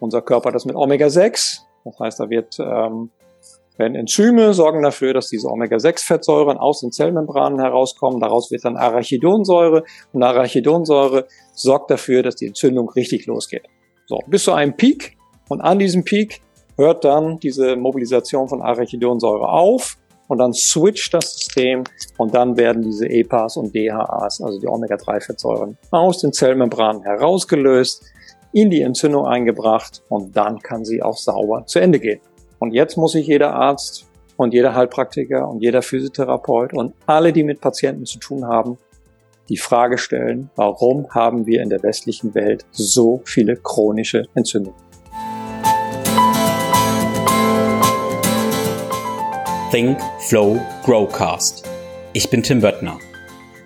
unser Körper das mit Omega-6. Das heißt, da wird, ähm, werden Enzyme sorgen dafür, dass diese Omega-6-Fettsäuren aus den Zellmembranen herauskommen. Daraus wird dann Arachidonsäure und Arachidonsäure sorgt dafür, dass die Entzündung richtig losgeht. So, bis zu einem Peak und an diesem Peak hört dann diese Mobilisation von Arachidonsäure auf und dann switcht das System und dann werden diese EPAs und DHAs, also die Omega-3-Fettsäuren, aus den Zellmembranen herausgelöst, in die Entzündung eingebracht und dann kann sie auch sauber zu Ende gehen. Und jetzt muss sich jeder Arzt und jeder Heilpraktiker und jeder Physiotherapeut und alle, die mit Patienten zu tun haben, die Frage stellen, warum haben wir in der westlichen Welt so viele chronische Entzündungen? Think, Flow, Growcast. Ich bin Tim Böttner.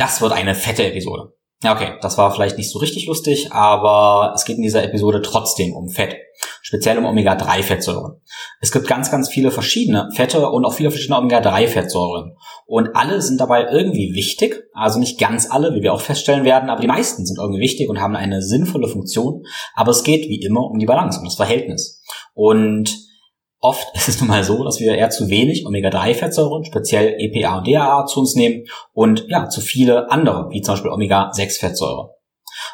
Das wird eine fette Episode. Okay, das war vielleicht nicht so richtig lustig, aber es geht in dieser Episode trotzdem um Fett. Speziell um Omega-3-Fettsäuren. Es gibt ganz, ganz viele verschiedene Fette und auch viele verschiedene Omega-3-Fettsäuren. Und alle sind dabei irgendwie wichtig. Also nicht ganz alle, wie wir auch feststellen werden, aber die meisten sind irgendwie wichtig und haben eine sinnvolle Funktion. Aber es geht wie immer um die Balance, um das Verhältnis. Und Oft ist es nun mal so, dass wir eher zu wenig Omega-3-Fettsäuren, speziell EPA und DHA, zu uns nehmen und ja, zu viele andere, wie zum Beispiel Omega-6-Fettsäuren.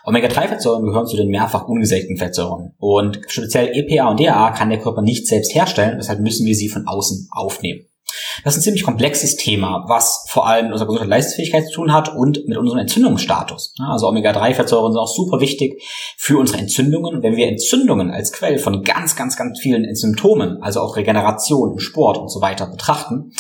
Omega-3-Fettsäuren gehören zu den mehrfach ungesättigten Fettsäuren und speziell EPA und DHA kann der Körper nicht selbst herstellen, deshalb müssen wir sie von außen aufnehmen. Das ist ein ziemlich komplexes Thema, was vor allem mit unserer Gesundheit Leistungsfähigkeit zu tun hat und mit unserem Entzündungsstatus. Also Omega-3-Fettsäuren sind auch super wichtig für unsere Entzündungen. Wenn wir Entzündungen als Quelle von ganz, ganz, ganz vielen Symptomen, also auch Regeneration im Sport und so weiter betrachten,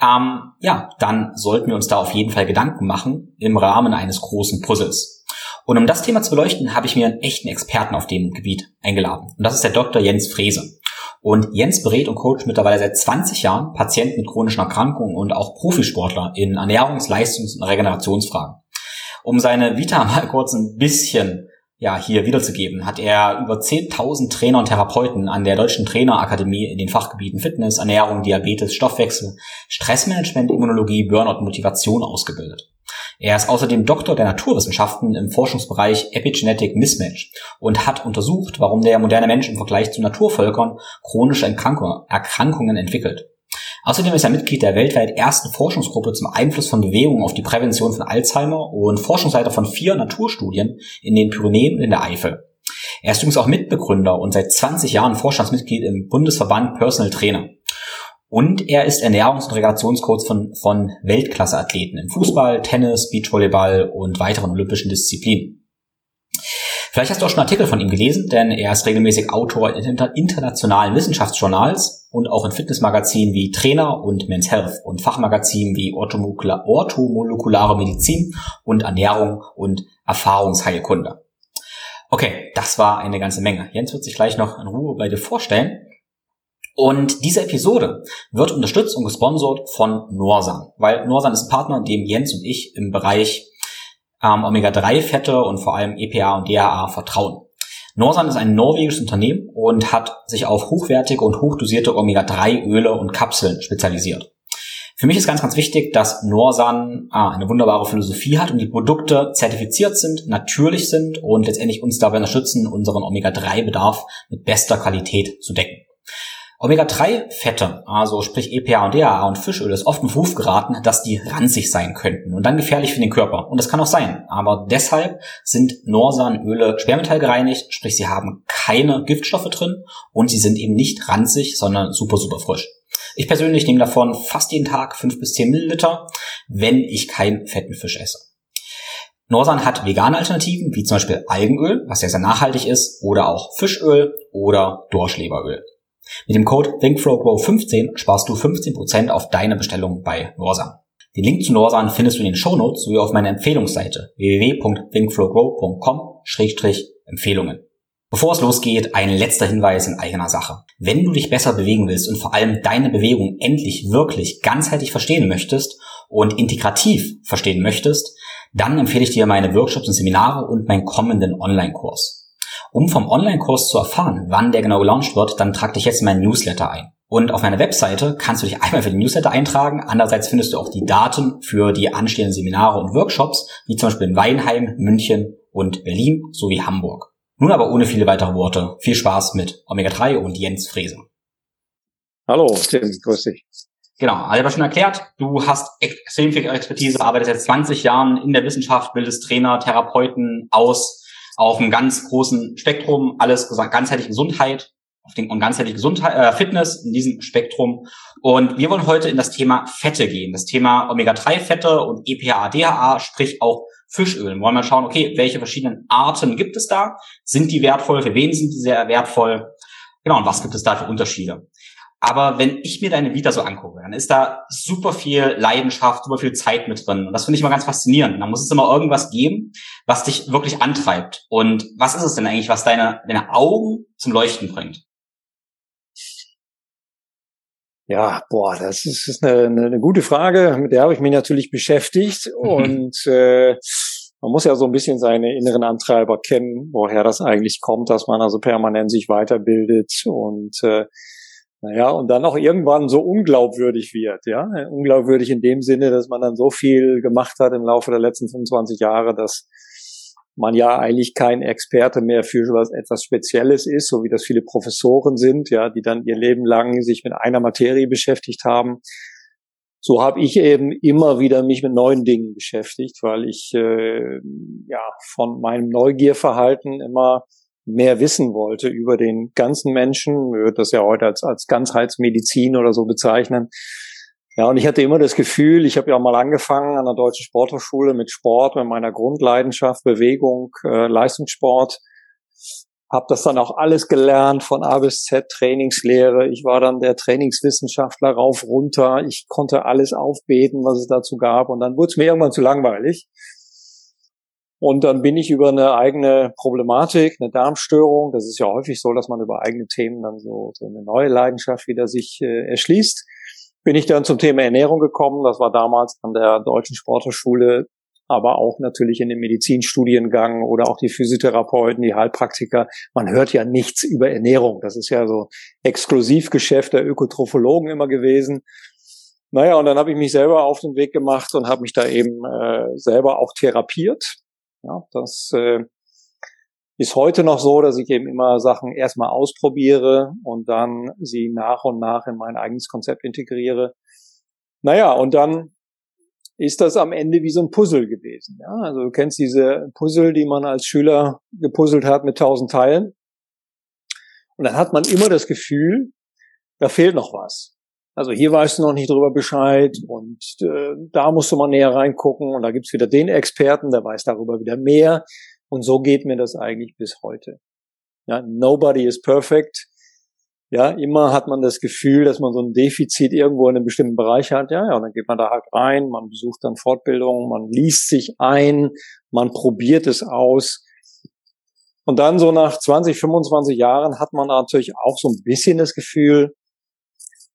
ähm, ja, dann sollten wir uns da auf jeden Fall Gedanken machen im Rahmen eines großen Puzzles. Und um das Thema zu beleuchten, habe ich mir einen echten Experten auf dem Gebiet eingeladen. Und das ist der Dr. Jens Frese. Und Jens berät und coacht mittlerweile seit 20 Jahren Patienten mit chronischen Erkrankungen und auch Profisportler in Ernährungs-, Leistungs- und Regenerationsfragen. Um seine Vita mal kurz ein bisschen ja, hier wiederzugeben, hat er über 10.000 Trainer und Therapeuten an der Deutschen Trainerakademie in den Fachgebieten Fitness, Ernährung, Diabetes, Stoffwechsel, Stressmanagement, Immunologie, Burnout Motivation ausgebildet. Er ist außerdem Doktor der Naturwissenschaften im Forschungsbereich Epigenetic Mismatch und hat untersucht, warum der moderne Mensch im Vergleich zu Naturvölkern chronische Erkrankungen entwickelt. Außerdem ist er Mitglied der weltweit ersten Forschungsgruppe zum Einfluss von Bewegung auf die Prävention von Alzheimer und Forschungsleiter von vier Naturstudien in den Pyrenäen und in der Eifel. Er ist übrigens auch Mitbegründer und seit 20 Jahren Vorstandsmitglied im Bundesverband Personal Trainer. Und er ist Ernährungs- und Regulationscoach von, von Weltklasseathleten im Fußball, Tennis, Beachvolleyball und weiteren olympischen Disziplinen. Vielleicht hast du auch schon Artikel von ihm gelesen, denn er ist regelmäßig Autor in internationalen Wissenschaftsjournals und auch in Fitnessmagazinen wie Trainer und Men's Health und Fachmagazinen wie Orthomolekulare Medizin und Ernährung und Erfahrungsheilkunde. Okay, das war eine ganze Menge. Jens wird sich gleich noch in Ruhe bei dir vorstellen. Und diese Episode wird unterstützt und gesponsert von Norsan, weil Norsan ist Partner, dem Jens und ich im Bereich ähm, Omega-3-Fette und vor allem EPA und DHA vertrauen. Norsan ist ein norwegisches Unternehmen und hat sich auf hochwertige und hochdosierte Omega-3-Öle und Kapseln spezialisiert. Für mich ist ganz, ganz wichtig, dass Norsan ah, eine wunderbare Philosophie hat und die Produkte zertifiziert sind, natürlich sind und letztendlich uns dabei unterstützen, unseren Omega-3-Bedarf mit bester Qualität zu decken. Omega-3-Fette, also sprich EPA und DHA und Fischöl, ist oft in Ruf geraten, dass die ranzig sein könnten und dann gefährlich für den Körper. Und das kann auch sein. Aber deshalb sind Norsanöle schwermetallgereinigt, sprich sie haben keine Giftstoffe drin und sie sind eben nicht ranzig, sondern super, super frisch. Ich persönlich nehme davon fast jeden Tag fünf bis zehn Milliliter, wenn ich keinen fetten Fisch esse. Norsan hat vegane Alternativen, wie zum Beispiel Algenöl, was sehr, sehr nachhaltig ist, oder auch Fischöl oder Dorschleberöl. Mit dem Code ThinkFlowGrow15 sparst du 15% auf deine Bestellung bei Norsan. Den Link zu Norsan findest du in den Shownotes sowie auf meiner Empfehlungsseite www.thinkflowgrow.com-empfehlungen. Bevor es losgeht, ein letzter Hinweis in eigener Sache. Wenn du dich besser bewegen willst und vor allem deine Bewegung endlich wirklich ganzheitlich verstehen möchtest und integrativ verstehen möchtest, dann empfehle ich dir meine Workshops und Seminare und meinen kommenden Online-Kurs. Um vom Online-Kurs zu erfahren, wann der genau gelauncht wird, dann trag dich jetzt in meinen Newsletter ein. Und auf meiner Webseite kannst du dich einmal für den Newsletter eintragen. Andererseits findest du auch die Daten für die anstehenden Seminare und Workshops, wie zum Beispiel in Weinheim, München und Berlin sowie Hamburg. Nun aber ohne viele weitere Worte. Viel Spaß mit Omega-3 und Jens Frese. Hallo, Tim, grüß dich. Genau, also ich habe schon erklärt, du hast extrem viel Expertise, arbeitest seit 20 Jahren in der Wissenschaft, bildest Trainer, Therapeuten aus, auf einem ganz großen Spektrum, alles ganzheitliche Gesundheit auf den, und ganzheitliche Gesundheit, äh, Fitness in diesem Spektrum. Und wir wollen heute in das Thema Fette gehen, das Thema Omega-3-Fette und EPA, DHA, sprich auch Fischöl. Wollen wir schauen, okay, welche verschiedenen Arten gibt es da? Sind die wertvoll? Für wen sind die sehr wertvoll? Genau, und was gibt es da für Unterschiede? Aber wenn ich mir deine Vita so angucke, dann ist da super viel Leidenschaft, super viel Zeit mit drin. Und das finde ich immer ganz faszinierend. Da muss es immer irgendwas geben, was dich wirklich antreibt. Und was ist es denn eigentlich, was deine, deine Augen zum Leuchten bringt? Ja, boah, das ist, ist eine, eine, gute Frage, mit der habe ich mich natürlich beschäftigt und äh, man muss ja so ein bisschen seine inneren Antreiber kennen, woher das eigentlich kommt, dass man also permanent sich weiterbildet und äh, naja, und dann auch irgendwann so unglaubwürdig wird, ja. Unglaubwürdig in dem Sinne, dass man dann so viel gemacht hat im Laufe der letzten 25 Jahre, dass man ja eigentlich kein Experte mehr für was etwas Spezielles ist, so wie das viele Professoren sind, ja, die dann ihr Leben lang sich mit einer Materie beschäftigt haben. So habe ich eben immer wieder mich mit neuen Dingen beschäftigt, weil ich äh, ja von meinem Neugierverhalten immer mehr wissen wollte über den ganzen Menschen. Wir würden das ja heute als, als Ganzheitsmedizin oder so bezeichnen. Ja, und ich hatte immer das Gefühl, ich habe ja auch mal angefangen an der Deutschen Sporthochschule mit Sport, mit meiner Grundleidenschaft, Bewegung, äh, Leistungssport. Habe das dann auch alles gelernt von A bis Z, Trainingslehre. Ich war dann der Trainingswissenschaftler rauf, runter. Ich konnte alles aufbeten, was es dazu gab. Und dann wurde es mir irgendwann zu langweilig. Und dann bin ich über eine eigene Problematik, eine Darmstörung, das ist ja häufig so, dass man über eigene Themen dann so, so eine neue Leidenschaft wieder sich äh, erschließt bin ich dann zum Thema Ernährung gekommen. Das war damals an der Deutschen Sporthochschule, aber auch natürlich in dem Medizinstudiengang oder auch die Physiotherapeuten, die Heilpraktiker. Man hört ja nichts über Ernährung. Das ist ja so Exklusivgeschäft der Ökotrophologen immer gewesen. Naja, und dann habe ich mich selber auf den Weg gemacht und habe mich da eben äh, selber auch therapiert. Ja, das äh, ist heute noch so, dass ich eben immer Sachen erstmal ausprobiere und dann sie nach und nach in mein eigenes Konzept integriere. Naja, und dann ist das am Ende wie so ein Puzzle gewesen. Ja, also du kennst diese Puzzle, die man als Schüler gepuzzelt hat mit tausend Teilen. Und dann hat man immer das Gefühl, da fehlt noch was. Also hier weißt du noch nicht drüber Bescheid und äh, da musst du mal näher reingucken und da gibt's wieder den Experten, der weiß darüber wieder mehr. Und so geht mir das eigentlich bis heute. Ja, nobody is perfect. Ja, immer hat man das Gefühl, dass man so ein Defizit irgendwo in einem bestimmten Bereich hat. Ja, ja, und dann geht man da halt rein, man besucht dann Fortbildungen, man liest sich ein, man probiert es aus. Und dann so nach 20, 25 Jahren hat man natürlich auch so ein bisschen das Gefühl,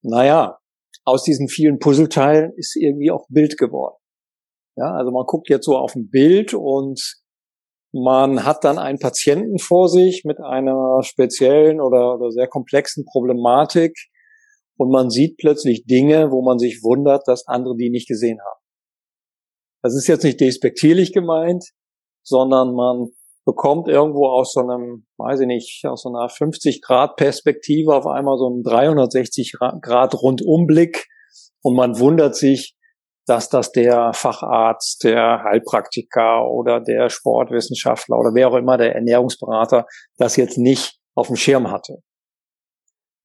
naja, aus diesen vielen Puzzleteilen ist irgendwie auch Bild geworden. Ja, also man guckt jetzt so auf ein Bild und man hat dann einen Patienten vor sich mit einer speziellen oder, oder sehr komplexen Problematik und man sieht plötzlich Dinge, wo man sich wundert, dass andere die nicht gesehen haben. Das ist jetzt nicht despektierlich gemeint, sondern man bekommt irgendwo aus so einem, weiß ich nicht, aus so einer 50 Grad Perspektive auf einmal so einen 360 Grad Rundumblick und man wundert sich, dass das der Facharzt, der Heilpraktiker oder der Sportwissenschaftler oder wer auch immer, der Ernährungsberater, das jetzt nicht auf dem Schirm hatte.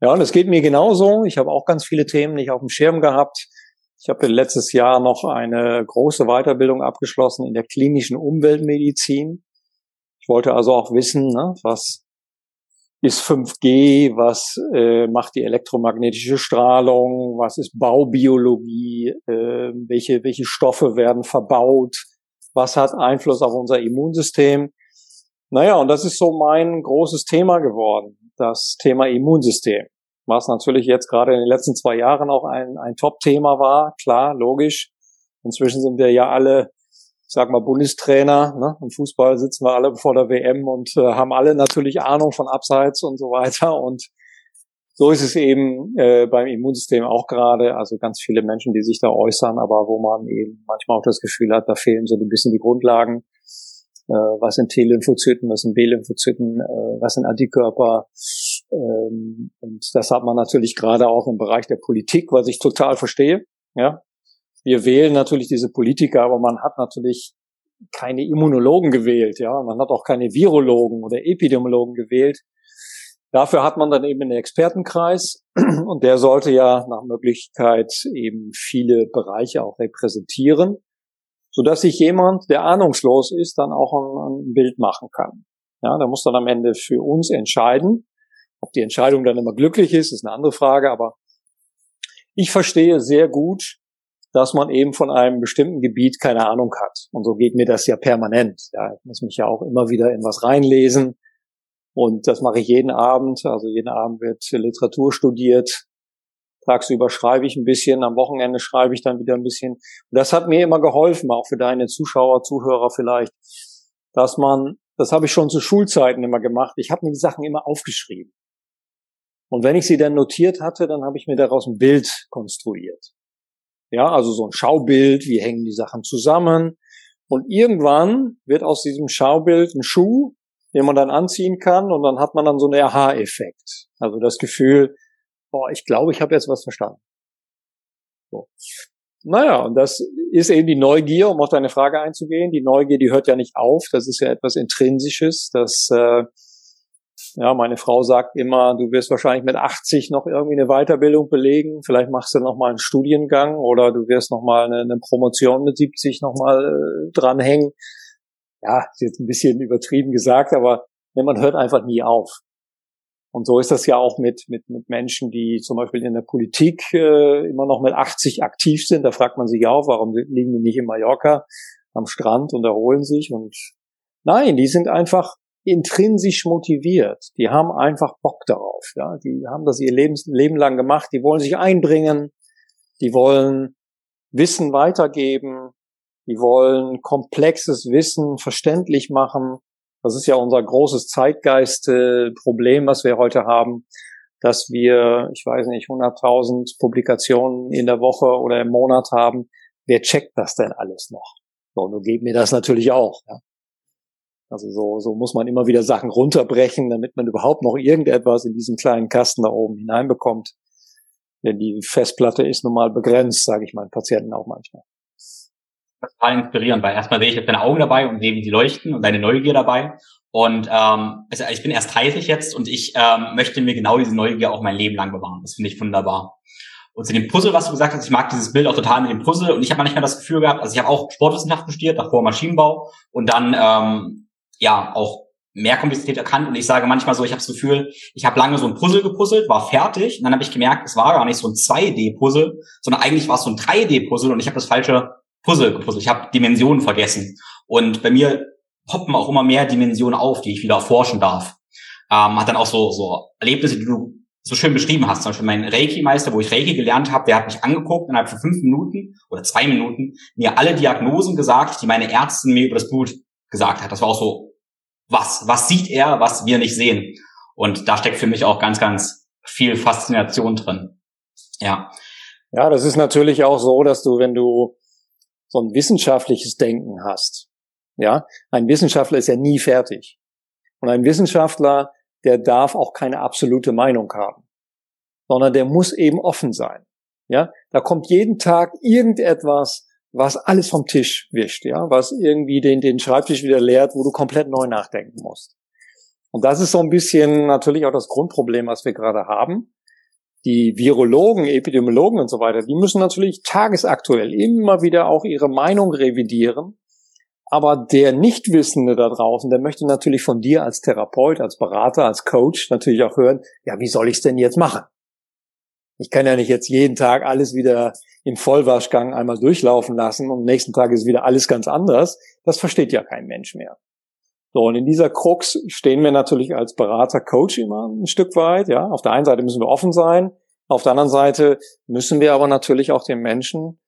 Ja, und es geht mir genauso. Ich habe auch ganz viele Themen nicht auf dem Schirm gehabt. Ich habe letztes Jahr noch eine große Weiterbildung abgeschlossen in der klinischen Umweltmedizin. Ich wollte also auch wissen, ne, was ist 5G, was äh, macht die elektromagnetische Strahlung, was ist Baubiologie, äh, welche, welche Stoffe werden verbaut, was hat Einfluss auf unser Immunsystem. Naja, und das ist so mein großes Thema geworden, das Thema Immunsystem. Was natürlich jetzt gerade in den letzten zwei Jahren auch ein, ein Top-Thema war, klar, logisch. Inzwischen sind wir ja alle, ich sag mal, Bundestrainer. Ne? Im Fußball sitzen wir alle vor der WM und äh, haben alle natürlich Ahnung von Abseits und so weiter. Und so ist es eben äh, beim Immunsystem auch gerade. Also ganz viele Menschen, die sich da äußern, aber wo man eben manchmal auch das Gefühl hat, da fehlen so ein bisschen die Grundlagen. Äh, was sind T-Lymphozyten, was sind B-Lymphozyten, äh, was sind Antikörper. Ähm, und das hat man natürlich gerade auch im Bereich der Politik, was ich total verstehe. Ja, wir wählen natürlich diese Politiker, aber man hat natürlich keine Immunologen gewählt, ja, man hat auch keine Virologen oder Epidemiologen gewählt, Dafür hat man dann eben einen Expertenkreis und der sollte ja nach Möglichkeit eben viele Bereiche auch repräsentieren, so dass sich jemand, der ahnungslos ist, dann auch ein, ein Bild machen kann. Ja, der muss dann am Ende für uns entscheiden. Ob die Entscheidung dann immer glücklich ist, ist eine andere Frage, aber ich verstehe sehr gut, dass man eben von einem bestimmten Gebiet keine Ahnung hat. Und so geht mir das ja permanent. Ja, ich muss mich ja auch immer wieder in was reinlesen und das mache ich jeden Abend. Also jeden Abend wird Literatur studiert. Tagsüber schreibe ich ein bisschen, am Wochenende schreibe ich dann wieder ein bisschen. Und das hat mir immer geholfen, auch für deine Zuschauer, Zuhörer vielleicht, dass man, das habe ich schon zu Schulzeiten immer gemacht, ich habe mir die Sachen immer aufgeschrieben. Und wenn ich sie dann notiert hatte, dann habe ich mir daraus ein Bild konstruiert. Ja, also so ein Schaubild, wie hängen die Sachen zusammen. Und irgendwann wird aus diesem Schaubild ein Schuh den man dann anziehen kann und dann hat man dann so einen Aha-Effekt. Also das Gefühl, boah, ich glaube, ich habe jetzt was verstanden. So. Naja, und das ist eben die Neugier, um auf deine Frage einzugehen. Die Neugier, die hört ja nicht auf. Das ist ja etwas Intrinsisches. Das, äh, ja, meine Frau sagt immer, du wirst wahrscheinlich mit 80 noch irgendwie eine Weiterbildung belegen. Vielleicht machst du noch mal einen Studiengang oder du wirst noch mal eine, eine Promotion mit 70 noch mal äh, dranhängen ja, ist jetzt ein bisschen übertrieben gesagt, aber man hört einfach nie auf. Und so ist das ja auch mit, mit, mit Menschen, die zum Beispiel in der Politik äh, immer noch mit 80 aktiv sind. Da fragt man sich auch, warum liegen die nicht in Mallorca am Strand und erholen sich? Und nein, die sind einfach intrinsisch motiviert. Die haben einfach Bock darauf. Ja, die haben das ihr Leben, Leben lang gemacht. Die wollen sich einbringen. Die wollen Wissen weitergeben. Die wollen komplexes Wissen verständlich machen. Das ist ja unser großes Zeitgeist-Problem, was wir heute haben, dass wir, ich weiß nicht, 100.000 Publikationen in der Woche oder im Monat haben. Wer checkt das denn alles noch? So, du gib mir das natürlich auch. Ja. Also so, so muss man immer wieder Sachen runterbrechen, damit man überhaupt noch irgendetwas in diesen kleinen Kasten da oben hineinbekommt. Denn die Festplatte ist nun mal begrenzt, sage ich meinen Patienten auch manchmal total inspirierend, weil erstmal sehe ich jetzt deine Augen dabei und sehe, wie sie leuchten und deine Neugier dabei. Und ähm, also ich bin erst 30 jetzt und ich ähm, möchte mir genau diese Neugier auch mein Leben lang bewahren. Das finde ich wunderbar. Und zu dem Puzzle, was du gesagt hast, ich mag dieses Bild auch total mit dem Puzzle und ich habe manchmal das Gefühl gehabt, also ich habe auch Sportwissenschaften studiert, davor Maschinenbau und dann ähm, ja auch mehr Komplexität erkannt und ich sage manchmal so, ich habe das Gefühl, ich habe lange so ein Puzzle gepuzzelt, war fertig und dann habe ich gemerkt, es war gar nicht so ein 2D-Puzzle, sondern eigentlich war es so ein 3D-Puzzle und ich habe das falsche Puzzle gepuzzelt. Ich habe Dimensionen vergessen. Und bei mir poppen auch immer mehr Dimensionen auf, die ich wieder erforschen darf. Ähm, hat dann auch so, so Erlebnisse, die du so schön beschrieben hast. Zum Beispiel mein Reiki-Meister, wo ich Reiki gelernt habe, der hat mich angeguckt innerhalb von fünf Minuten oder zwei Minuten mir alle Diagnosen gesagt, die meine Ärztin mir über das Blut gesagt hat. Das war auch so, was, was sieht er, was wir nicht sehen? Und da steckt für mich auch ganz, ganz viel Faszination drin. Ja. Ja, das ist natürlich auch so, dass du, wenn du so ein wissenschaftliches Denken hast. Ja, ein Wissenschaftler ist ja nie fertig. Und ein Wissenschaftler, der darf auch keine absolute Meinung haben, sondern der muss eben offen sein. Ja, da kommt jeden Tag irgendetwas, was alles vom Tisch wischt, ja, was irgendwie den, den Schreibtisch wieder leert, wo du komplett neu nachdenken musst. Und das ist so ein bisschen natürlich auch das Grundproblem, was wir gerade haben die Virologen, Epidemiologen und so weiter, die müssen natürlich tagesaktuell immer wieder auch ihre Meinung revidieren. Aber der Nichtwissende da draußen, der möchte natürlich von dir als Therapeut, als Berater, als Coach natürlich auch hören, ja, wie soll ich es denn jetzt machen? Ich kann ja nicht jetzt jeden Tag alles wieder im Vollwaschgang einmal durchlaufen lassen und am nächsten Tag ist wieder alles ganz anders. Das versteht ja kein Mensch mehr. So, und in dieser Krux stehen wir natürlich als Berater, Coach immer ein Stück weit. Ja, auf der einen Seite müssen wir offen sein, auf der anderen Seite müssen wir aber natürlich auch den Menschen,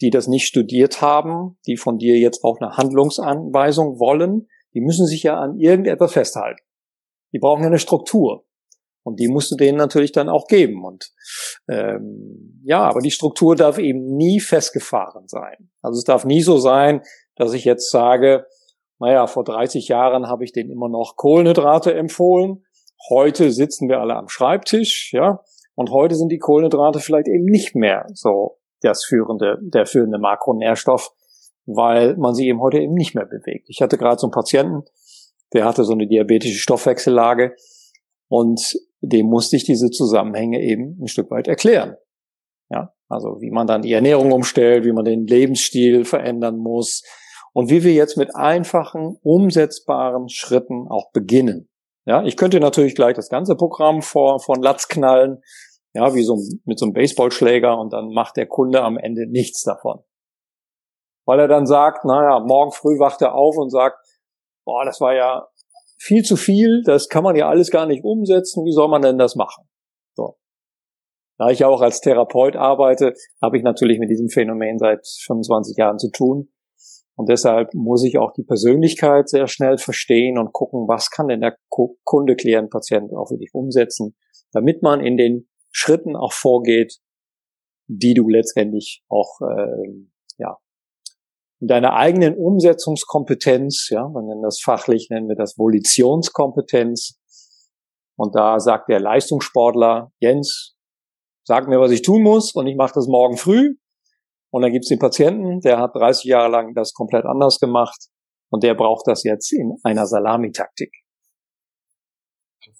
die das nicht studiert haben, die von dir jetzt auch eine Handlungsanweisung wollen, die müssen sich ja an irgendetwas festhalten. Die brauchen ja eine Struktur. Und die musst du denen natürlich dann auch geben. Und ähm, ja, aber die Struktur darf eben nie festgefahren sein. Also es darf nie so sein, dass ich jetzt sage, naja, vor 30 Jahren habe ich denen immer noch Kohlenhydrate empfohlen. Heute sitzen wir alle am Schreibtisch, ja, und heute sind die Kohlenhydrate vielleicht eben nicht mehr so das führende, der führende Makronährstoff, weil man sie eben heute eben nicht mehr bewegt. Ich hatte gerade so einen Patienten, der hatte so eine diabetische Stoffwechsellage und dem musste ich diese Zusammenhänge eben ein Stück weit erklären. Ja, also wie man dann die Ernährung umstellt, wie man den Lebensstil verändern muss und wie wir jetzt mit einfachen, umsetzbaren Schritten auch beginnen. Ja, ich könnte natürlich gleich das ganze Programm vor, von Latz knallen, ja, wie so mit so einem Baseballschläger und dann macht der Kunde am Ende nichts davon. Weil er dann sagt, naja, morgen früh wacht er auf und sagt, boah, das war ja viel zu viel, das kann man ja alles gar nicht umsetzen, wie soll man denn das machen? So. Da ich ja auch als Therapeut arbeite, habe ich natürlich mit diesem Phänomen seit 25 Jahren zu tun. Und deshalb muss ich auch die Persönlichkeit sehr schnell verstehen und gucken, was kann denn der Kunde, Klient, Patient auch wirklich umsetzen, damit man in den Schritten auch vorgeht, die du letztendlich auch äh, ja in deiner eigenen Umsetzungskompetenz, ja, man nennt das fachlich, nennen wir das Volitionskompetenz. Und da sagt der Leistungssportler, Jens, sag mir, was ich tun muss und ich mache das morgen früh. Und dann gibt's den Patienten, der hat 30 Jahre lang das komplett anders gemacht und der braucht das jetzt in einer Salamitaktik.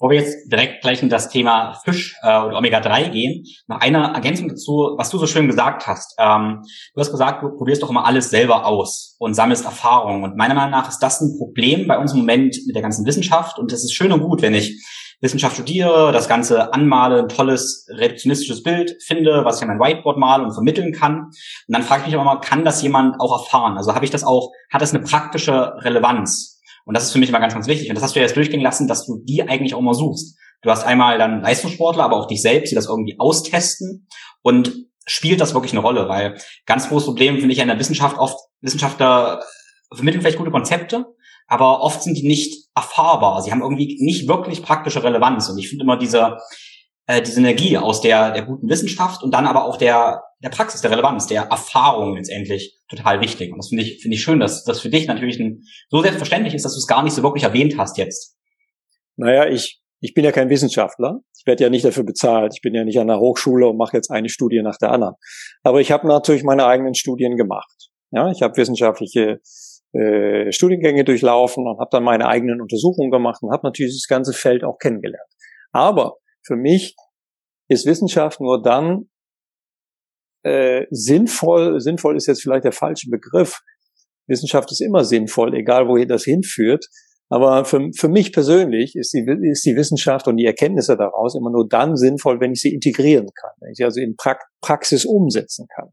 Bevor wir jetzt direkt gleich in das Thema Fisch äh, oder Omega-3 gehen, noch eine Ergänzung dazu, was du so schön gesagt hast. Ähm, du hast gesagt, du probierst doch immer alles selber aus und sammelst Erfahrungen. Und meiner Meinung nach ist das ein Problem bei uns im Moment mit der ganzen Wissenschaft. Und es ist schön und gut, wenn ich Wissenschaft studiere, das Ganze anmale, ein tolles reduktionistisches Bild finde, was ich an mein Whiteboard male und vermitteln kann. Und dann frage ich mich aber mal, kann das jemand auch erfahren? Also habe ich das auch, hat das eine praktische Relevanz? Und das ist für mich immer ganz, ganz wichtig. Und das hast du ja jetzt durchgehen lassen, dass du die eigentlich auch mal suchst. Du hast einmal dann Leistungssportler, aber auch dich selbst, die das irgendwie austesten. Und spielt das wirklich eine Rolle? Weil ganz großes Problem finde ich ja in der Wissenschaft oft, Wissenschaftler vermitteln vielleicht gute Konzepte, aber oft sind die nicht erfahrbar. Sie haben irgendwie nicht wirklich praktische Relevanz. Und ich finde immer diese, äh, diese Energie aus der, der guten Wissenschaft und dann aber auch der, der Praxis, der Relevanz, der Erfahrung letztendlich total wichtig. Und das finde ich, finde ich schön, dass das für dich natürlich ein, so selbstverständlich ist, dass du es gar nicht so wirklich erwähnt hast jetzt. Naja, ich, ich bin ja kein Wissenschaftler. Ich werde ja nicht dafür bezahlt. Ich bin ja nicht an der Hochschule und mache jetzt eine Studie nach der anderen. Aber ich habe natürlich meine eigenen Studien gemacht. Ja, ich habe wissenschaftliche äh, Studiengänge durchlaufen und habe dann meine eigenen Untersuchungen gemacht und habe natürlich das ganze Feld auch kennengelernt. Aber für mich ist Wissenschaft nur dann äh, sinnvoll, sinnvoll ist jetzt vielleicht der falsche Begriff. Wissenschaft ist immer sinnvoll, egal wohin das hinführt. Aber für, für mich persönlich ist die, ist die Wissenschaft und die Erkenntnisse daraus immer nur dann sinnvoll, wenn ich sie integrieren kann, wenn ich sie also in pra Praxis umsetzen kann,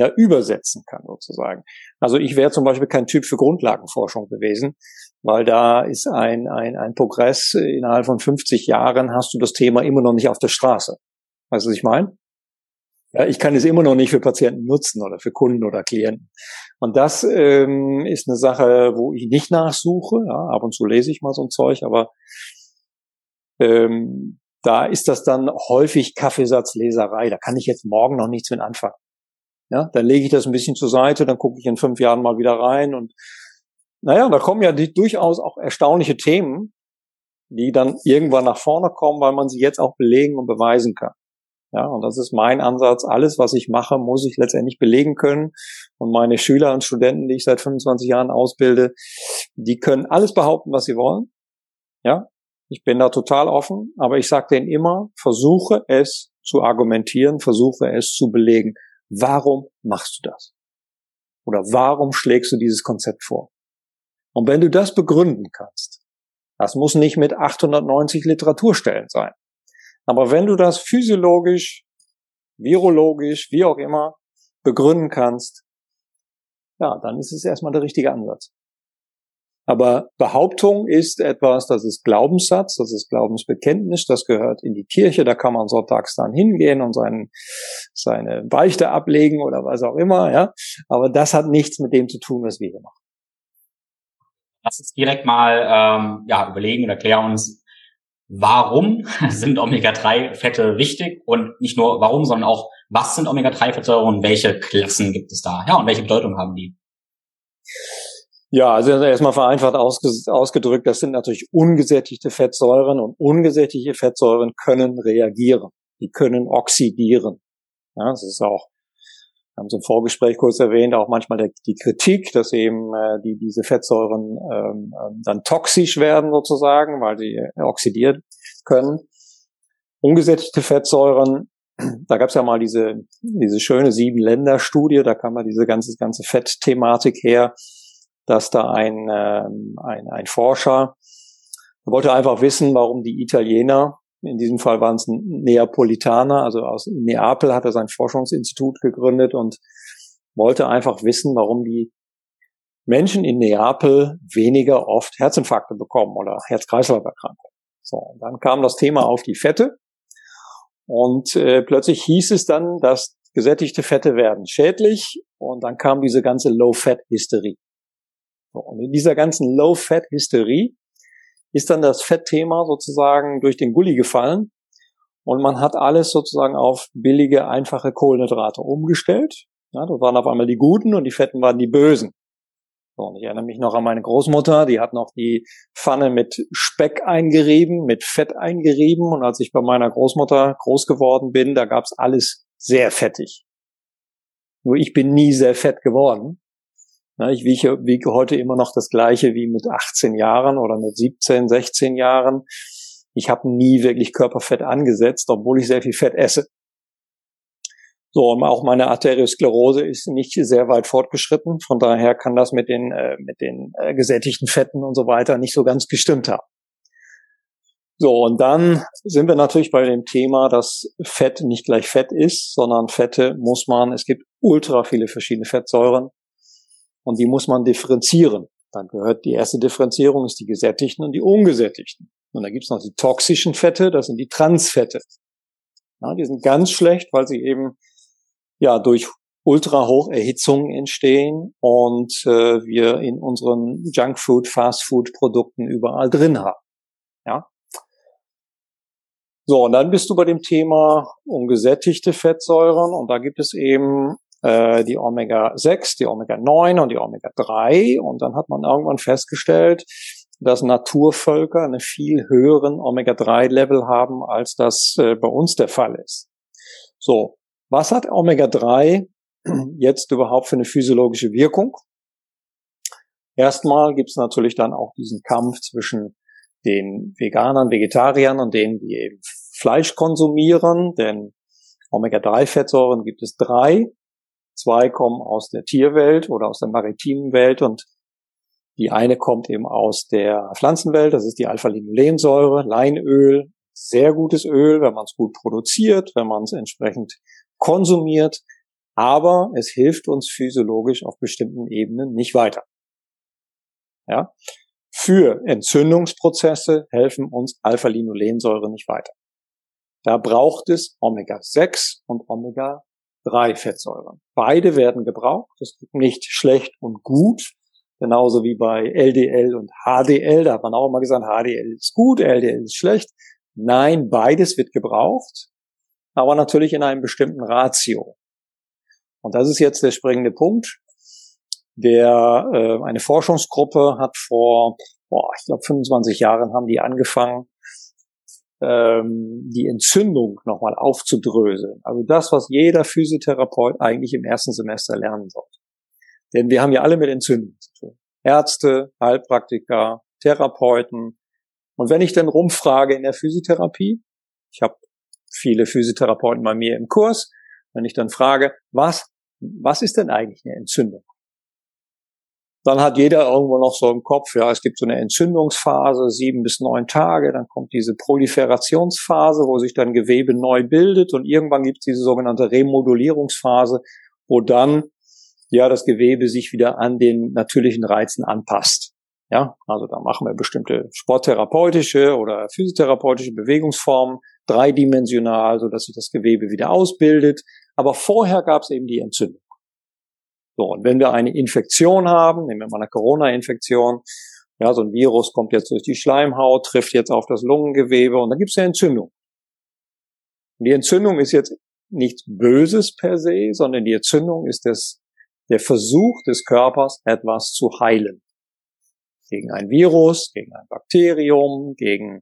ja, übersetzen kann sozusagen. Also ich wäre zum Beispiel kein Typ für Grundlagenforschung gewesen, weil da ist ein, ein, ein Progress, innerhalb von 50 Jahren hast du das Thema immer noch nicht auf der Straße. Weißt du, was ich meine? Ja, ich kann es immer noch nicht für Patienten nutzen oder für Kunden oder Klienten. Und das ähm, ist eine Sache, wo ich nicht nachsuche. Ja, ab und zu lese ich mal so ein Zeug, aber ähm, da ist das dann häufig Kaffeesatzleserei. Da kann ich jetzt morgen noch nichts mit anfangen. Ja, dann lege ich das ein bisschen zur Seite, dann gucke ich in fünf Jahren mal wieder rein und naja, da kommen ja die, durchaus auch erstaunliche Themen, die dann irgendwann nach vorne kommen, weil man sie jetzt auch belegen und beweisen kann. Ja, und das ist mein Ansatz. Alles, was ich mache, muss ich letztendlich belegen können. Und meine Schüler und Studenten, die ich seit 25 Jahren ausbilde, die können alles behaupten, was sie wollen. Ja, ich bin da total offen, aber ich sage denen immer, versuche es zu argumentieren, versuche es zu belegen. Warum machst du das? Oder warum schlägst du dieses Konzept vor? Und wenn du das begründen kannst, das muss nicht mit 890 Literaturstellen sein. Aber wenn du das physiologisch, virologisch, wie auch immer, begründen kannst, ja, dann ist es erstmal der richtige Ansatz. Aber Behauptung ist etwas, das ist Glaubenssatz, das ist Glaubensbekenntnis, das gehört in die Kirche, da kann man sonntags dann hingehen und seinen, seine Beichte ablegen oder was auch immer, ja. Aber das hat nichts mit dem zu tun, was wir hier machen. Lass uns direkt mal ähm, ja, überlegen und erklären uns, warum sind Omega-3-Fette wichtig und nicht nur warum, sondern auch, was sind Omega-3-Fettsäuren und welche Klassen gibt es da? Ja, und welche Bedeutung haben die? Ja, also erstmal vereinfacht ausgedrückt, das sind natürlich ungesättigte Fettsäuren und ungesättigte Fettsäuren können reagieren. Die können oxidieren. Ja, das ist auch, wir haben es im Vorgespräch kurz erwähnt, auch manchmal der, die Kritik, dass eben äh, die, diese Fettsäuren ähm, ähm dann toxisch werden sozusagen, weil sie oxidiert können. Ungesättigte Fettsäuren, da gab es ja mal diese, diese schöne Sieben-Länder-Studie, da kam mal diese ganze, ganze Fettthematik her dass da ein, ähm, ein, ein Forscher wollte einfach wissen, warum die Italiener, in diesem Fall waren es Neapolitaner, also aus Neapel hat er sein Forschungsinstitut gegründet und wollte einfach wissen, warum die Menschen in Neapel weniger oft Herzinfarkte bekommen oder Herz-Kreislauf-Erkrankungen. So, dann kam das Thema auf die Fette und äh, plötzlich hieß es dann, dass gesättigte Fette werden schädlich und dann kam diese ganze Low-Fat-Hysterie. Und in dieser ganzen Low-Fat-Hysterie ist dann das Fettthema sozusagen durch den Gully gefallen und man hat alles sozusagen auf billige, einfache Kohlenhydrate umgestellt. Ja, das waren auf einmal die Guten und die Fetten waren die Bösen. So, und ich erinnere mich noch an meine Großmutter, die hat noch die Pfanne mit Speck eingerieben, mit Fett eingerieben und als ich bei meiner Großmutter groß geworden bin, da gab's alles sehr fettig. Nur ich bin nie sehr fett geworden. Ich wiege, wiege heute immer noch das gleiche wie mit 18 Jahren oder mit 17, 16 Jahren. Ich habe nie wirklich Körperfett angesetzt, obwohl ich sehr viel Fett esse. So, und auch meine Arteriosklerose ist nicht sehr weit fortgeschritten. Von daher kann das mit den, äh, mit den äh, gesättigten Fetten und so weiter nicht so ganz gestimmt haben. So, und dann sind wir natürlich bei dem Thema, dass Fett nicht gleich Fett ist, sondern Fette muss man, es gibt ultra viele verschiedene Fettsäuren. Und die muss man differenzieren. Dann gehört die erste Differenzierung ist die gesättigten und die ungesättigten. Und dann gibt's noch die toxischen Fette, das sind die Transfette. Ja, die sind ganz schlecht, weil sie eben ja durch Ultrahocherhitzung entstehen und äh, wir in unseren Junkfood, Fastfood-Produkten überall drin haben. Ja. So, und dann bist du bei dem Thema ungesättigte Fettsäuren und da gibt es eben äh, die Omega-6, die Omega-9 und die Omega-3. Und dann hat man irgendwann festgestellt, dass Naturvölker eine viel höheren Omega-3-Level haben, als das äh, bei uns der Fall ist. So, was hat Omega-3 jetzt überhaupt für eine physiologische Wirkung? Erstmal gibt es natürlich dann auch diesen Kampf zwischen den Veganern, Vegetariern und denen, die eben Fleisch konsumieren, denn Omega-3-Fettsäuren gibt es drei. Zwei kommen aus der Tierwelt oder aus der maritimen Welt und die eine kommt eben aus der Pflanzenwelt, das ist die Alpha-Linolensäure, Leinöl, sehr gutes Öl, wenn man es gut produziert, wenn man es entsprechend konsumiert, aber es hilft uns physiologisch auf bestimmten Ebenen nicht weiter. Ja? Für Entzündungsprozesse helfen uns Alpha-Linolensäure nicht weiter. Da braucht es Omega-6 und Omega drei Fettsäuren. Beide werden gebraucht. Das ist nicht schlecht und gut. Genauso wie bei LDL und HDL. Da hat man auch immer gesagt, HDL ist gut, LDL ist schlecht. Nein, beides wird gebraucht. Aber natürlich in einem bestimmten Ratio. Und das ist jetzt der springende Punkt. Der, äh, eine Forschungsgruppe hat vor, boah, ich glaube 25 Jahren haben die angefangen, ähm, die Entzündung nochmal aufzudröseln. Also das, was jeder Physiotherapeut eigentlich im ersten Semester lernen sollte. Denn wir haben ja alle mit Entzündungen zu tun. Ärzte, Heilpraktiker, Therapeuten. Und wenn ich dann rumfrage in der Physiotherapie, ich habe viele Physiotherapeuten bei mir im Kurs, wenn ich dann frage, was, was ist denn eigentlich eine Entzündung? Dann hat jeder irgendwo noch so im Kopf, ja, es gibt so eine Entzündungsphase, sieben bis neun Tage, dann kommt diese Proliferationsphase, wo sich dann Gewebe neu bildet und irgendwann gibt es diese sogenannte Remodulierungsphase, wo dann ja das Gewebe sich wieder an den natürlichen Reizen anpasst. Ja, also da machen wir bestimmte sporttherapeutische oder physiotherapeutische Bewegungsformen, dreidimensional, so dass sich das Gewebe wieder ausbildet. Aber vorher gab es eben die Entzündung. So, und wenn wir eine Infektion haben, nehmen wir mal eine Corona-Infektion, ja, so ein Virus kommt jetzt durch die Schleimhaut, trifft jetzt auf das Lungengewebe und dann gibt es eine Entzündung. Und die Entzündung ist jetzt nichts Böses per se, sondern die Entzündung ist das, der Versuch des Körpers, etwas zu heilen gegen ein Virus, gegen ein Bakterium, gegen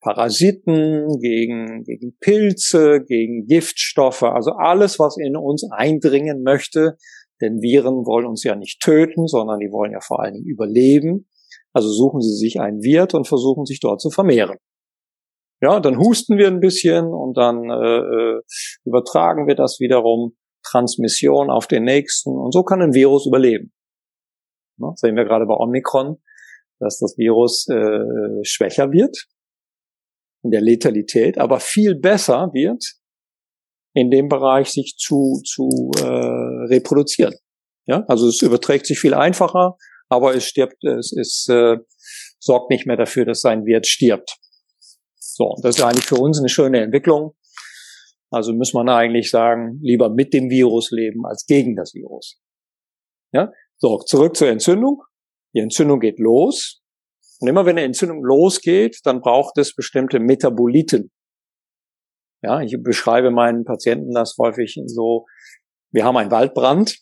Parasiten, gegen, gegen Pilze, gegen Giftstoffe, also alles, was in uns eindringen möchte, denn Viren wollen uns ja nicht töten, sondern die wollen ja vor allen Dingen überleben. Also suchen sie sich einen Wirt und versuchen sich dort zu vermehren. Ja, dann husten wir ein bisschen und dann äh, äh übertragen wir das wiederum, Transmission auf den nächsten und so kann ein Virus überleben. Ne, sehen wir gerade bei Omikron dass das Virus äh, schwächer wird in der Letalität, aber viel besser wird in dem Bereich sich zu, zu äh, reproduzieren. Ja, also es überträgt sich viel einfacher, aber es stirbt, es, es äh, sorgt nicht mehr dafür, dass sein Wirt stirbt. So, das ist eigentlich für uns eine schöne Entwicklung. Also muss man eigentlich sagen, lieber mit dem Virus leben als gegen das Virus. Ja, so zurück zur Entzündung. Die Entzündung geht los. Und immer wenn eine Entzündung losgeht, dann braucht es bestimmte Metaboliten. Ja, ich beschreibe meinen Patienten das häufig so, wir haben einen Waldbrand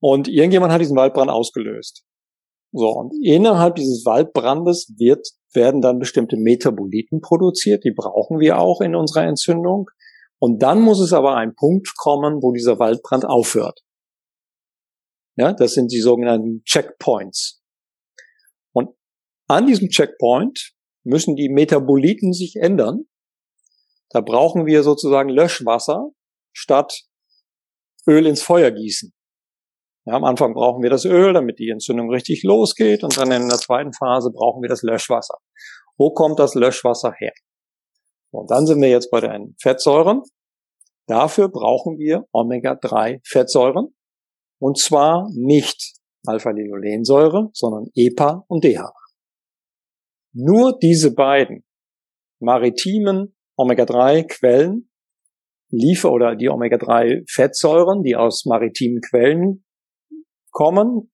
und irgendjemand hat diesen Waldbrand ausgelöst. So, und innerhalb dieses Waldbrandes wird, werden dann bestimmte Metaboliten produziert, die brauchen wir auch in unserer Entzündung. Und dann muss es aber ein Punkt kommen, wo dieser Waldbrand aufhört. Ja, das sind die sogenannten Checkpoints. Und an diesem Checkpoint müssen die Metaboliten sich ändern. Da brauchen wir sozusagen Löschwasser statt Öl ins Feuer gießen. Ja, am Anfang brauchen wir das Öl, damit die Entzündung richtig losgeht und dann in der zweiten Phase brauchen wir das Löschwasser. Wo kommt das Löschwasser her? Und dann sind wir jetzt bei den Fettsäuren. Dafür brauchen wir Omega-3-Fettsäuren. Und zwar nicht Alpha-Linolensäure, sondern EPA und DHA. Nur diese beiden maritimen Omega-3-Quellen liefer oder die Omega-3-Fettsäuren, die aus maritimen Quellen kommen,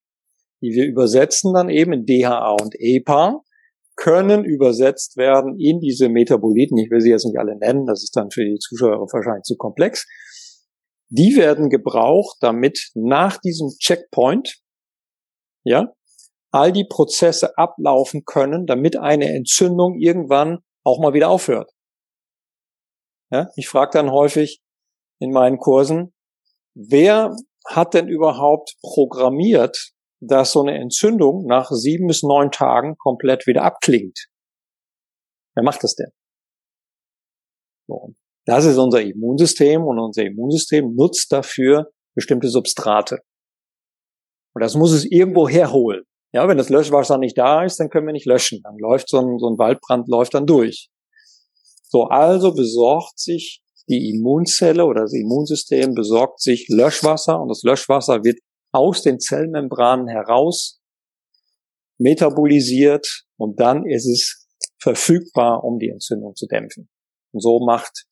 die wir übersetzen dann eben in DHA und EPA, können übersetzt werden in diese Metaboliten. Ich will sie jetzt nicht alle nennen, das ist dann für die Zuschauer wahrscheinlich zu komplex. Die werden gebraucht, damit nach diesem Checkpoint, ja, all die Prozesse ablaufen können, damit eine Entzündung irgendwann auch mal wieder aufhört. Ja, ich frage dann häufig in meinen Kursen, wer hat denn überhaupt programmiert, dass so eine Entzündung nach sieben bis neun Tagen komplett wieder abklingt? Wer macht das denn? So. Das ist unser Immunsystem und unser Immunsystem nutzt dafür bestimmte Substrate. Und das muss es irgendwo herholen. Ja, wenn das Löschwasser nicht da ist, dann können wir nicht löschen. Dann läuft so ein, so ein Waldbrand läuft dann durch. So, also besorgt sich die Immunzelle oder das Immunsystem besorgt sich Löschwasser und das Löschwasser wird aus den Zellmembranen heraus metabolisiert und dann ist es verfügbar, um die Entzündung zu dämpfen. Und so macht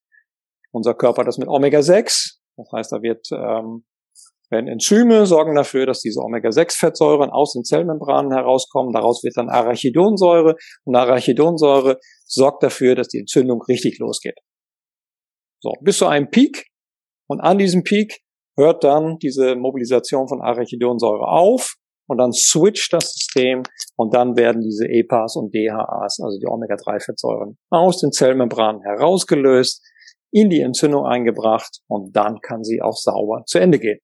unser Körper das mit Omega-6. Das heißt, da wird, ähm, werden Enzyme sorgen dafür, dass diese Omega-6-Fettsäuren aus den Zellmembranen herauskommen. Daraus wird dann Arachidonsäure und Arachidonsäure sorgt dafür, dass die Entzündung richtig losgeht. So, bis zu einem Peak. Und an diesem Peak hört dann diese Mobilisation von Arachidonsäure auf und dann switcht das System und dann werden diese EPAs und DHAs, also die Omega-3-Fettsäuren, aus den Zellmembranen herausgelöst in die Entzündung eingebracht und dann kann sie auch sauber zu Ende gehen.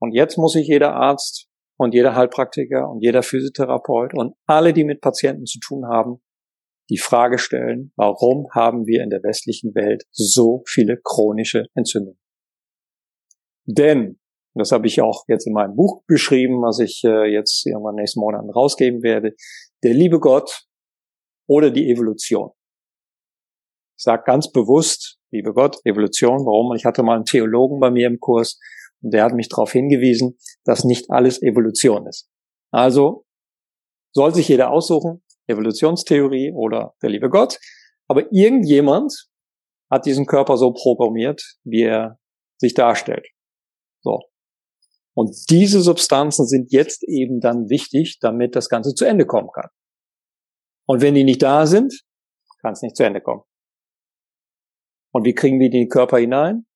Und jetzt muss sich jeder Arzt und jeder Heilpraktiker und jeder Physiotherapeut und alle, die mit Patienten zu tun haben, die Frage stellen, warum haben wir in der westlichen Welt so viele chronische Entzündungen? Denn, das habe ich auch jetzt in meinem Buch beschrieben, was ich äh, jetzt irgendwann nächsten Monat rausgeben werde, der liebe Gott oder die Evolution ich sage ganz bewusst, liebe Gott, Evolution, warum? Ich hatte mal einen Theologen bei mir im Kurs und der hat mich darauf hingewiesen, dass nicht alles Evolution ist. Also soll sich jeder aussuchen, Evolutionstheorie oder der liebe Gott. Aber irgendjemand hat diesen Körper so programmiert, wie er sich darstellt. So. Und diese Substanzen sind jetzt eben dann wichtig, damit das Ganze zu Ende kommen kann. Und wenn die nicht da sind, kann es nicht zu Ende kommen. Und wie kriegen wir die in den Körper hinein?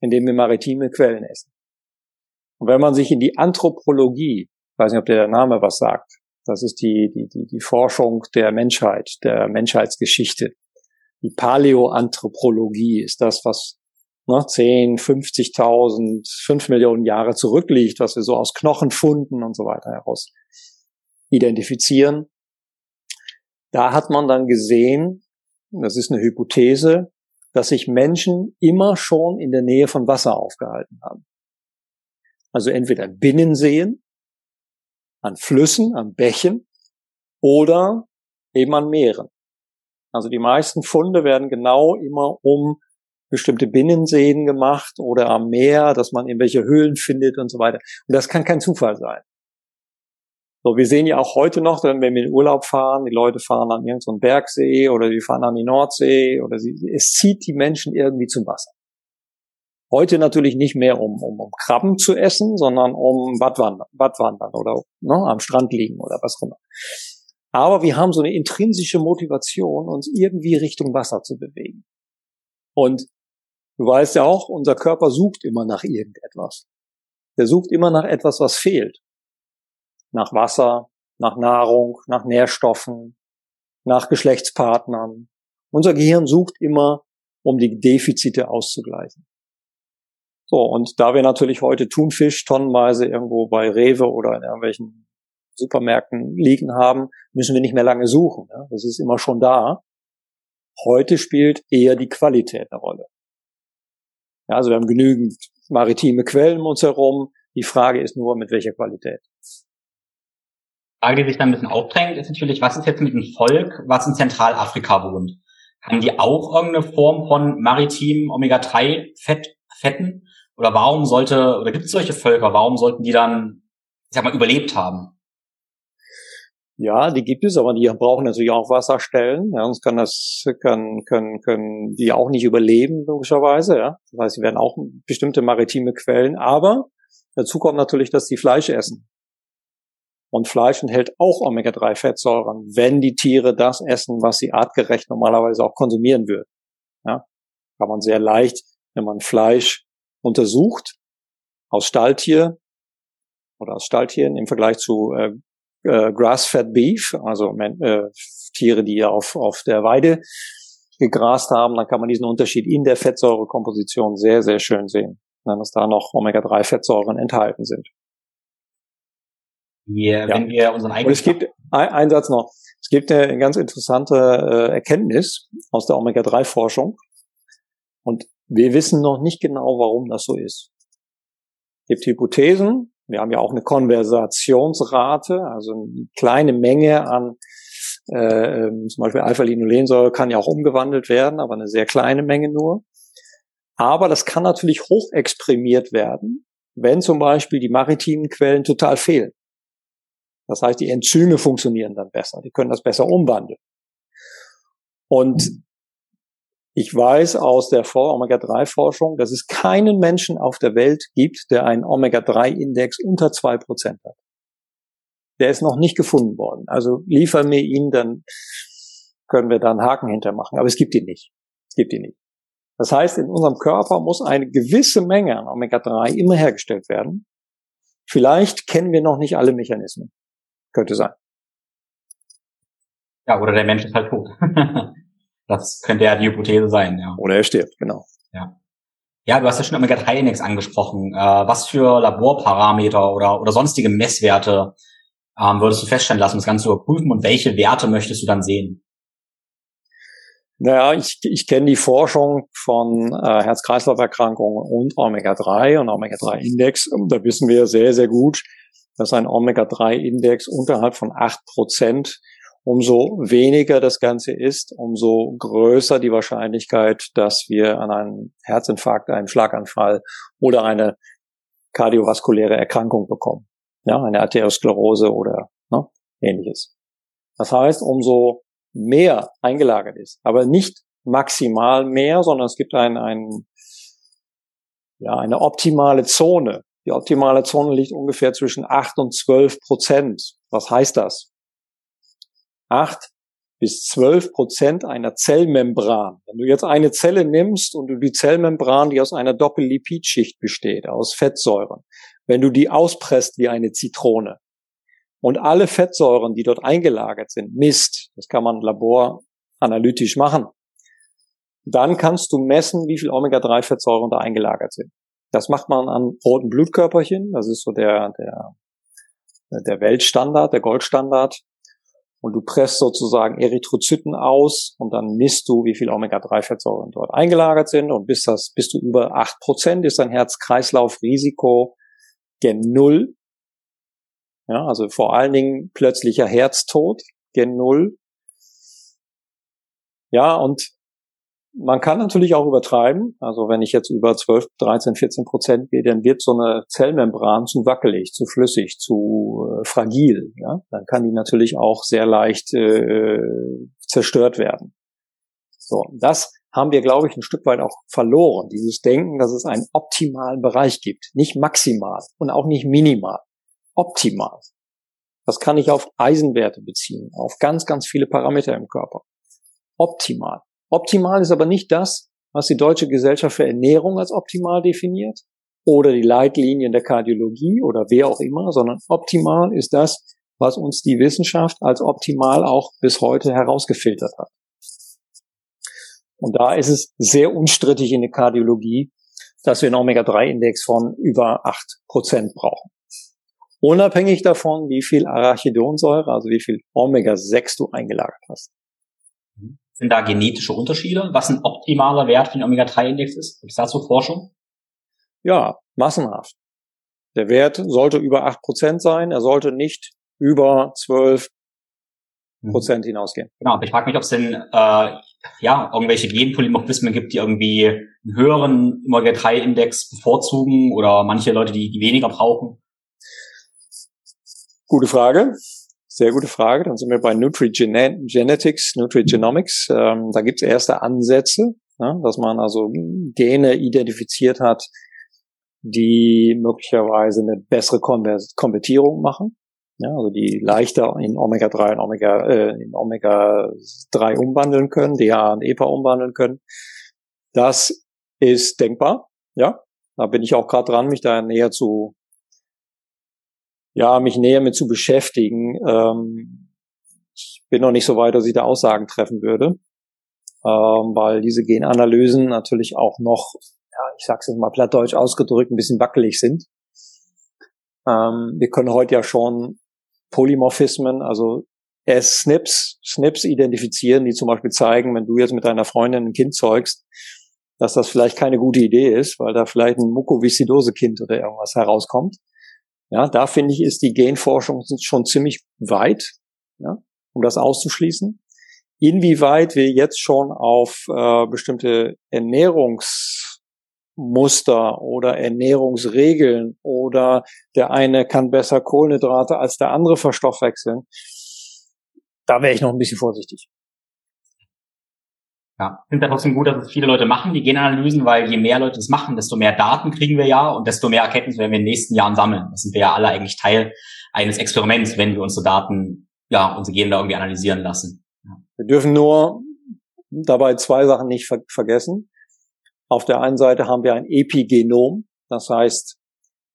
Indem wir maritime Quellen essen. Und wenn man sich in die Anthropologie, ich weiß nicht, ob der Name was sagt, das ist die, die, die, die Forschung der Menschheit, der Menschheitsgeschichte. Die Paläoanthropologie ist das, was ne, 10, 50.000, 5 Millionen Jahre zurückliegt, was wir so aus Knochenfunden und so weiter heraus identifizieren. Da hat man dann gesehen, das ist eine Hypothese, dass sich Menschen immer schon in der Nähe von Wasser aufgehalten haben. Also entweder Binnenseen, an Flüssen, an Bächen oder eben an Meeren. Also die meisten Funde werden genau immer um bestimmte Binnenseen gemacht oder am Meer, dass man irgendwelche Höhlen findet und so weiter. Und das kann kein Zufall sein. So, wir sehen ja auch heute noch, wenn wir in den Urlaub fahren, die Leute fahren an irgendeinen Bergsee oder die fahren an die Nordsee oder sie, es zieht die Menschen irgendwie zum Wasser. Heute natürlich nicht mehr, um, um, um Krabben zu essen, sondern um Badwandern, Badwandern oder ne, am Strand liegen oder was auch immer. Aber wir haben so eine intrinsische Motivation, uns irgendwie Richtung Wasser zu bewegen. Und du weißt ja auch, unser Körper sucht immer nach irgendetwas. Der sucht immer nach etwas, was fehlt. Nach Wasser, nach Nahrung, nach Nährstoffen, nach Geschlechtspartnern. Unser Gehirn sucht immer, um die Defizite auszugleichen. So, und da wir natürlich heute Thunfisch tonnenweise irgendwo bei Rewe oder in irgendwelchen Supermärkten liegen haben, müssen wir nicht mehr lange suchen. Ja? Das ist immer schon da. Heute spielt eher die Qualität eine Rolle. Ja, also wir haben genügend maritime Quellen um uns herum. Die Frage ist nur, mit welcher Qualität. Frage, die sich dann ein bisschen aufdrängt, ist natürlich, was ist jetzt mit dem Volk, was in Zentralafrika wohnt? Haben die auch irgendeine Form von maritimen Omega-3-Fetten? Oder warum sollte, oder gibt es solche Völker, warum sollten die dann, ich sag mal, überlebt haben? Ja, die gibt es, aber die brauchen natürlich auch Wasserstellen. Ja, sonst kann das, können, können, können die auch nicht überleben, logischerweise. Ja. Das heißt, sie werden auch bestimmte maritime Quellen. Aber dazu kommt natürlich, dass sie Fleisch essen. Und Fleisch enthält auch Omega-3-Fettsäuren, wenn die Tiere das essen, was sie artgerecht normalerweise auch konsumieren würden. Ja. Kann man sehr leicht, wenn man Fleisch untersucht, aus Stalltier oder aus Stalltieren im Vergleich zu äh, äh, Grass-Fed Beef, also äh, Tiere, die auf, auf der Weide gegrast haben, dann kann man diesen Unterschied in der Fettsäurekomposition sehr, sehr schön sehen, dass da noch Omega-3-Fettsäuren enthalten sind. Yeah, ja. Wenn wir unseren eigenen Und es gibt ein, ein Satz noch. Es gibt eine ganz interessante äh, Erkenntnis aus der Omega-3-Forschung. Und wir wissen noch nicht genau, warum das so ist. Es gibt Hypothesen, wir haben ja auch eine Konversationsrate, also eine kleine Menge an äh, ähm, zum Beispiel Alpha-Linolensäure kann ja auch umgewandelt werden, aber eine sehr kleine Menge nur. Aber das kann natürlich hochexprimiert werden, wenn zum Beispiel die maritimen Quellen total fehlen. Das heißt, die Enzyme funktionieren dann besser, die können das besser umwandeln. Und ich weiß aus der Omega-3-Forschung, dass es keinen Menschen auf der Welt gibt, der einen Omega-3-Index unter zwei Prozent hat. Der ist noch nicht gefunden worden. Also liefern wir ihn, dann können wir da einen Haken hintermachen. Aber es gibt ihn nicht. Es gibt ihn nicht. Das heißt, in unserem Körper muss eine gewisse Menge an Omega-3 immer hergestellt werden. Vielleicht kennen wir noch nicht alle Mechanismen. Könnte sein. Ja, oder der Mensch ist halt tot. Das könnte ja die Hypothese sein, ja. Oder er stirbt, genau. Ja. Ja, du hast ja schon Omega-3-Index angesprochen. Äh, was für Laborparameter oder, oder sonstige Messwerte ähm, würdest du feststellen lassen, das Ganze überprüfen und welche Werte möchtest du dann sehen? Naja, ich, ich kenne die Forschung von äh, Herz-Kreislauf-Erkrankungen und Omega-3 und Omega-3-Index. Da wissen wir sehr, sehr gut, dass ein Omega-3-Index unterhalb von acht Prozent umso weniger das Ganze ist, umso größer die Wahrscheinlichkeit, dass wir an einen Herzinfarkt, einen Schlaganfall oder eine kardiovaskuläre Erkrankung bekommen. Ja, eine Arteriosklerose oder ne, ähnliches. Das heißt, umso mehr eingelagert ist, aber nicht maximal mehr, sondern es gibt ein, ein, ja, eine optimale Zone. Die optimale Zone liegt ungefähr zwischen 8 und 12 Prozent. Was heißt das? 8 bis 12 Prozent einer Zellmembran. Wenn du jetzt eine Zelle nimmst und du die Zellmembran, die aus einer Doppellipidschicht besteht, aus Fettsäuren, wenn du die auspresst wie eine Zitrone und alle Fettsäuren, die dort eingelagert sind, misst, das kann man laboranalytisch machen, dann kannst du messen, wie viel Omega-3-Fettsäuren da eingelagert sind. Das macht man an roten Blutkörperchen. Das ist so der, der, der Weltstandard, der Goldstandard. Und du presst sozusagen Erythrozyten aus und dann misst du, wie viel Omega-3-Fettsäuren dort eingelagert sind. Und bis das, bist du über acht Prozent, ist dein Herz-Kreislauf-Risiko gen Null. Ja, also vor allen Dingen plötzlicher Herztod gen Null. Ja, und man kann natürlich auch übertreiben. Also wenn ich jetzt über 12, 13, 14 Prozent gehe, dann wird so eine Zellmembran zu wackelig, zu flüssig, zu äh, fragil. Ja? Dann kann die natürlich auch sehr leicht äh, zerstört werden. So, das haben wir, glaube ich, ein Stück weit auch verloren. Dieses Denken, dass es einen optimalen Bereich gibt. Nicht maximal und auch nicht minimal. Optimal. Das kann ich auf Eisenwerte beziehen, auf ganz, ganz viele Parameter im Körper. Optimal. Optimal ist aber nicht das, was die Deutsche Gesellschaft für Ernährung als optimal definiert oder die Leitlinien der Kardiologie oder wer auch immer, sondern optimal ist das, was uns die Wissenschaft als optimal auch bis heute herausgefiltert hat. Und da ist es sehr unstrittig in der Kardiologie, dass wir einen Omega-3-Index von über acht Prozent brauchen. Unabhängig davon, wie viel Arachidonsäure, also wie viel Omega-6 du eingelagert hast. Sind da genetische Unterschiede, was ein optimaler Wert für den Omega-3-Index ist? Gibt es dazu Forschung? Ja, massenhaft. Der Wert sollte über acht Prozent sein. Er sollte nicht über zwölf mhm. Prozent hinausgehen. Genau, aber ich frage mich, ob es denn äh, ja irgendwelche Genpolymorphismen gibt, die irgendwie einen höheren Omega-3-Index bevorzugen oder manche Leute, die, die weniger brauchen. Gute Frage. Sehr gute Frage. Dann sind wir bei Nutrigenetics, Nutrigenomics. Ähm, da gibt es erste Ansätze, ja, dass man also Gene identifiziert hat, die möglicherweise eine bessere Konvertierung machen. Ja, also die leichter in Omega-3 und Omega, äh, in Omega-3 umwandeln können, DHA und EPA umwandeln können. Das ist denkbar. Ja, da bin ich auch gerade dran, mich da näher zu ja, mich näher mit zu beschäftigen. Ähm, ich bin noch nicht so weit, dass ich da Aussagen treffen würde, ähm, weil diese Genanalysen natürlich auch noch, ja, ich sag's jetzt mal plattdeutsch ausgedrückt, ein bisschen wackelig sind. Ähm, wir können heute ja schon Polymorphismen, also S-Snips, Snips identifizieren, die zum Beispiel zeigen, wenn du jetzt mit deiner Freundin ein Kind zeugst, dass das vielleicht keine gute Idee ist, weil da vielleicht ein Mukoviszidose-Kind oder irgendwas herauskommt. Ja, da finde ich, ist die Genforschung schon ziemlich weit, ja, um das auszuschließen. Inwieweit wir jetzt schon auf äh, bestimmte Ernährungsmuster oder Ernährungsregeln oder der eine kann besser Kohlenhydrate als der andere verstoffwechseln, da wäre ich noch ein bisschen vorsichtig. Ja, ich finde ja trotzdem gut, dass es viele Leute machen, die Genanalysen, weil je mehr Leute das machen, desto mehr Daten kriegen wir ja und desto mehr Erkenntnisse werden wir in den nächsten Jahren sammeln. Das sind wir ja alle eigentlich Teil eines Experiments, wenn wir unsere Daten, ja, unsere Gene da irgendwie analysieren lassen. Ja. Wir dürfen nur dabei zwei Sachen nicht ver vergessen. Auf der einen Seite haben wir ein Epigenom, das heißt,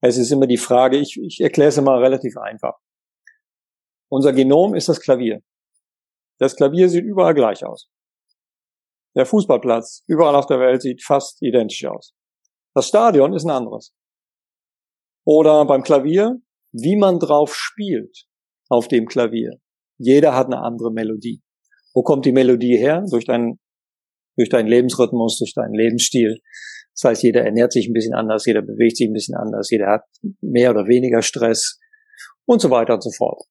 es ist immer die Frage, ich, ich erkläre es immer relativ einfach. Unser Genom ist das Klavier. Das Klavier sieht überall gleich aus. Der Fußballplatz überall auf der Welt sieht fast identisch aus. Das Stadion ist ein anderes. Oder beim Klavier, wie man drauf spielt auf dem Klavier. Jeder hat eine andere Melodie. Wo kommt die Melodie her? Durch deinen, durch deinen Lebensrhythmus, durch deinen Lebensstil. Das heißt, jeder ernährt sich ein bisschen anders, jeder bewegt sich ein bisschen anders, jeder hat mehr oder weniger Stress und so weiter und so fort.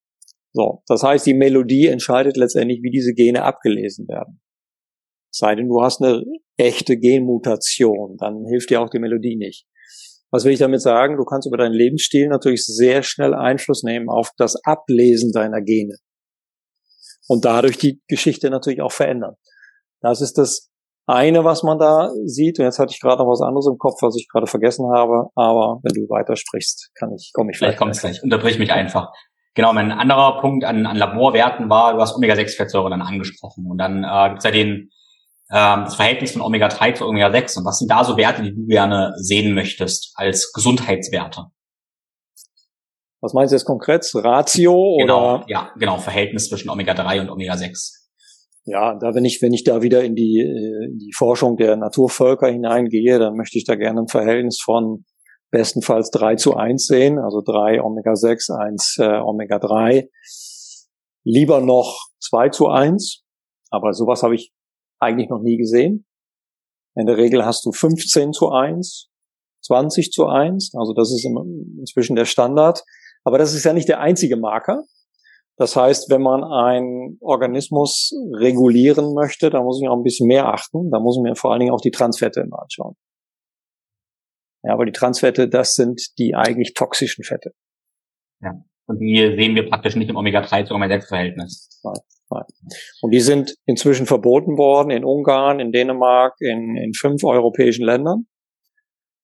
So. Das heißt, die Melodie entscheidet letztendlich, wie diese Gene abgelesen werden. Sei denn, du hast eine echte Genmutation, dann hilft dir auch die Melodie nicht. Was will ich damit sagen? Du kannst über deinen Lebensstil natürlich sehr schnell Einfluss nehmen auf das Ablesen deiner Gene. Und dadurch die Geschichte natürlich auch verändern. Das ist das eine, was man da sieht. Und jetzt hatte ich gerade noch was anderes im Kopf, was ich gerade vergessen habe. Aber wenn du weitersprichst, kann ich, komme ich vielleicht. Vielleicht kommt es gleich. Unterbrich mich einfach. Genau, mein anderer Punkt an, an Laborwerten war, du hast Omega-6-Fettsäuren dann angesprochen. Und dann äh, gibt es ja den, äh, das Verhältnis von Omega-3 zu Omega-6. Und was sind da so Werte, die du gerne sehen möchtest als Gesundheitswerte? Was meinst du jetzt konkret? Ratio genau, oder? Ja, genau, Verhältnis zwischen Omega-3 und Omega-6. Ja, da wenn ich, wenn ich da wieder in die, äh, in die Forschung der Naturvölker hineingehe, dann möchte ich da gerne ein Verhältnis von bestenfalls 3 zu 1 sehen, also 3 Omega-6, 1 äh, Omega-3. Lieber noch 2 zu 1, aber sowas habe ich eigentlich noch nie gesehen. In der Regel hast du 15 zu 1, 20 zu 1, also das ist inzwischen der Standard. Aber das ist ja nicht der einzige Marker. Das heißt, wenn man einen Organismus regulieren möchte, da muss ich auch ein bisschen mehr achten. Da muss ich mir vor allen Dingen auch die Transfette immer anschauen. Ja, aber die Transfette, das sind die eigentlich toxischen Fette. Ja. Und die sehen wir praktisch nicht im Omega-3 zu Omega-6-Verhältnis. Nein. Und die sind inzwischen verboten worden in Ungarn, in Dänemark, in, in fünf europäischen Ländern.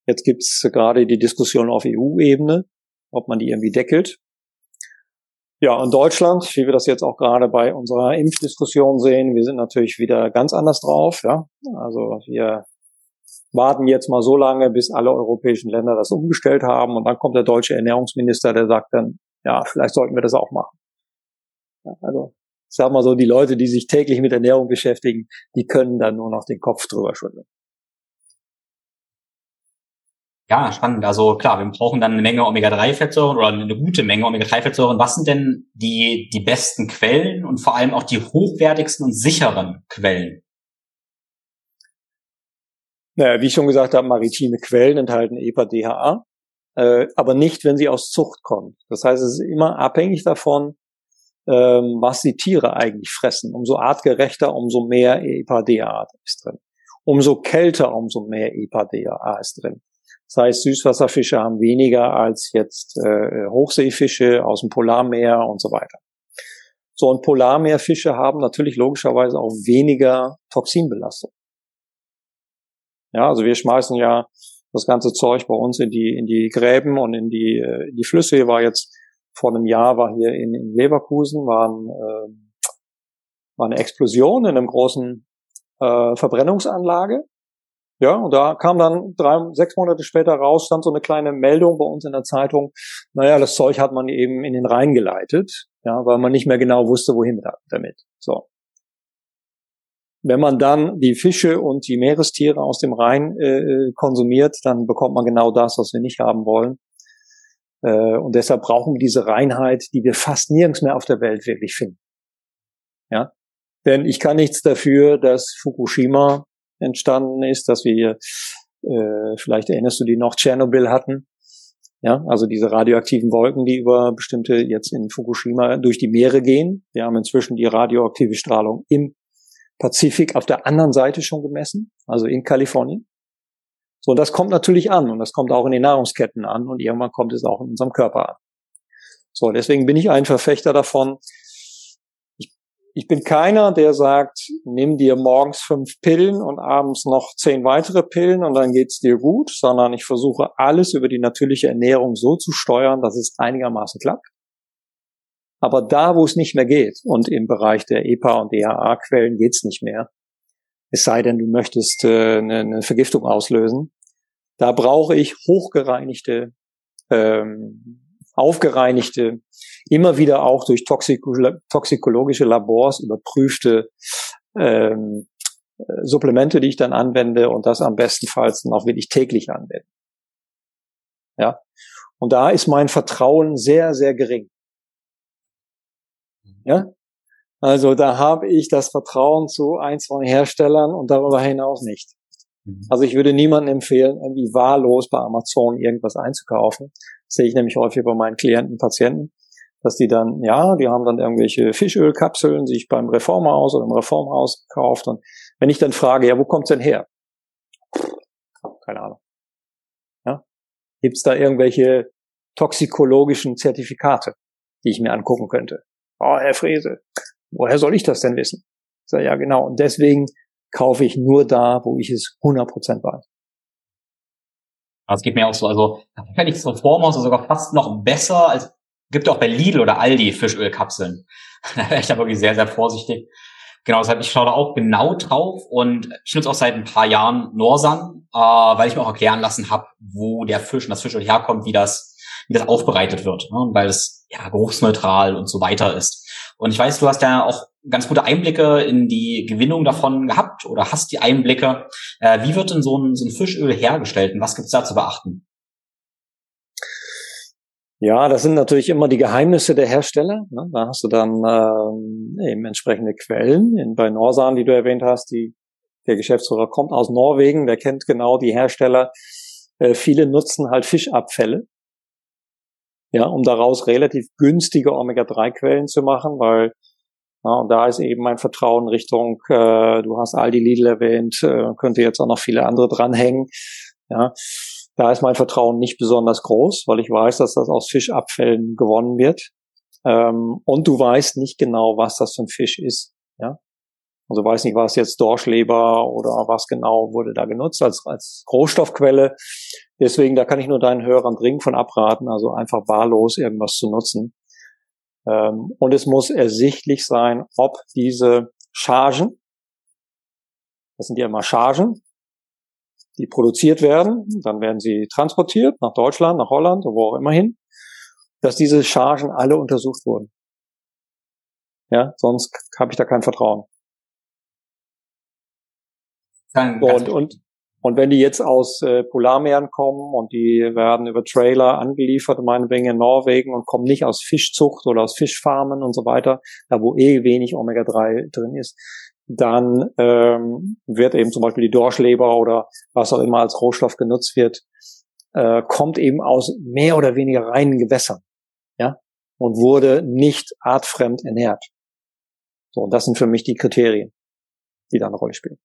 Jetzt gibt's gerade die Diskussion auf EU-Ebene, ob man die irgendwie deckelt. Ja, und Deutschland, wie wir das jetzt auch gerade bei unserer Impfdiskussion sehen, wir sind natürlich wieder ganz anders drauf. Ja, also wir warten jetzt mal so lange, bis alle europäischen Länder das umgestellt haben und dann kommt der deutsche Ernährungsminister, der sagt dann, ja, vielleicht sollten wir das auch machen. Ja, also ich sag mal so, die Leute, die sich täglich mit Ernährung beschäftigen, die können dann nur noch den Kopf drüber schütteln. Ja, spannend. Also klar, wir brauchen dann eine Menge Omega-3-Fettsäuren oder eine gute Menge Omega-3-Fettsäuren. Was sind denn die, die besten Quellen und vor allem auch die hochwertigsten und sicheren Quellen? Naja, wie ich schon gesagt habe, maritime Quellen enthalten EPA-DHA, äh, aber nicht, wenn sie aus Zucht kommen. Das heißt, es ist immer abhängig davon, ähm, was die Tiere eigentlich fressen. Umso artgerechter, umso mehr EPA-DHA ist drin. Umso kälter, umso mehr EPA-DHA ist drin. Das heißt, Süßwasserfische haben weniger als jetzt äh, Hochseefische aus dem Polarmeer und so weiter. So, und Polarmeerfische haben natürlich logischerweise auch weniger Toxinbelastung. Ja, also wir schmeißen ja das ganze Zeug bei uns in die, in die Gräben und in die, äh, in die Flüsse. Hier war jetzt vor einem Jahr war hier in, in Leverkusen war, ein, äh, war eine Explosion in einem großen äh, Verbrennungsanlage. Ja, und da kam dann drei, sechs Monate später raus, stand so eine kleine Meldung bei uns in der Zeitung. Naja, das Zeug hat man eben in den Rhein geleitet, ja, weil man nicht mehr genau wusste, wohin damit. So. Wenn man dann die Fische und die Meerestiere aus dem Rhein äh, konsumiert, dann bekommt man genau das, was wir nicht haben wollen. Äh, und deshalb brauchen wir diese Reinheit, die wir fast nirgends mehr auf der Welt wirklich finden. Ja, denn ich kann nichts dafür, dass Fukushima entstanden ist, dass wir äh, vielleicht erinnerst du die noch Tschernobyl hatten. Ja, also diese radioaktiven Wolken, die über bestimmte jetzt in Fukushima durch die Meere gehen. Wir haben inzwischen die radioaktive Strahlung im Pazifik auf der anderen Seite schon gemessen, also in Kalifornien. So, und das kommt natürlich an und das kommt auch in den Nahrungsketten an und irgendwann kommt es auch in unserem Körper an. So, deswegen bin ich ein Verfechter davon. Ich, ich bin keiner, der sagt, nimm dir morgens fünf Pillen und abends noch zehn weitere Pillen und dann geht's dir gut, sondern ich versuche alles über die natürliche Ernährung so zu steuern, dass es einigermaßen klappt. Aber da, wo es nicht mehr geht, und im Bereich der EPA und DHA-Quellen geht's nicht mehr, es sei denn, du möchtest äh, eine, eine Vergiftung auslösen, da brauche ich hochgereinigte, ähm, aufgereinigte, immer wieder auch durch toxikologische Labors überprüfte ähm, Supplemente, die ich dann anwende und das am bestenfalls dann auch wirklich täglich anwende. Ja. Und da ist mein Vertrauen sehr, sehr gering. Ja? Also da habe ich das Vertrauen zu ein, zwei Herstellern und darüber hinaus nicht. Mhm. Also ich würde niemandem empfehlen, irgendwie wahllos bei Amazon irgendwas einzukaufen. Das sehe ich nämlich häufig bei meinen Klienten, Patienten, dass die dann, ja, die haben dann irgendwelche Fischölkapseln sich beim Reformhaus oder im Reformhaus gekauft. Und wenn ich dann frage, ja, wo kommt's denn her? Keine Ahnung. Ja? Gibt da irgendwelche toxikologischen Zertifikate, die ich mir angucken könnte? Oh, Herr Frese, woher soll ich das denn wissen? Ich sage, ja, genau. Und deswegen kaufe ich nur da, wo ich es 100% weiß. Also es geht mir auch so, also wenn ich es so vormache, sogar fast noch besser als gibt auch bei Lidl oder Aldi Fischölkapseln. da wäre ich da wirklich sehr, sehr vorsichtig. Genau, deshalb ich schaue da auch genau drauf und ich nutze auch seit ein paar Jahren Norsan, äh, weil ich mir auch erklären lassen habe, wo der Fisch und das Fischöl herkommt, wie das, wie das aufbereitet wird, ne? weil es ja geruchsneutral und so weiter ist. Und ich weiß, du hast ja auch ganz gute Einblicke in die Gewinnung davon gehabt oder hast die Einblicke. Äh, wie wird denn so ein, so ein Fischöl hergestellt und was gibt's da zu beachten? Ja, das sind natürlich immer die Geheimnisse der Hersteller. Ne? Da hast du dann ähm, eben entsprechende Quellen. In, bei Norsan, die du erwähnt hast, die, der Geschäftsführer kommt aus Norwegen, der kennt genau die Hersteller. Äh, viele nutzen halt Fischabfälle ja, um daraus relativ günstige Omega-3-Quellen zu machen, weil ja, und da ist eben mein Vertrauen Richtung, äh, du hast Aldi Lidl erwähnt, äh, könnte jetzt auch noch viele andere dranhängen. Ja, da ist mein Vertrauen nicht besonders groß, weil ich weiß, dass das aus Fischabfällen gewonnen wird. Ähm, und du weißt nicht genau, was das für ein Fisch ist. Ja, also weiß nicht, was jetzt Dorschleber oder was genau wurde da genutzt als, als Rohstoffquelle. Deswegen, da kann ich nur deinen Hörern dringend von abraten, also einfach wahllos irgendwas zu nutzen. Ähm, und es muss ersichtlich sein, ob diese Chargen, das sind ja immer Chargen, die produziert werden, dann werden sie transportiert nach Deutschland, nach Holland, wo auch immer hin, dass diese Chargen alle untersucht wurden. Ja, sonst habe ich da kein Vertrauen. Und, und, und wenn die jetzt aus äh, Polarmeeren kommen und die werden über Trailer angeliefert, meinetwegen in Norwegen und kommen nicht aus Fischzucht oder aus Fischfarmen und so weiter, da wo eh wenig Omega-3 drin ist, dann ähm, wird eben zum Beispiel die Dorschleber oder was auch immer als Rohstoff genutzt wird, äh, kommt eben aus mehr oder weniger reinen Gewässern, ja, und wurde nicht artfremd ernährt. So, und das sind für mich die Kriterien, die da eine Rolle spielen.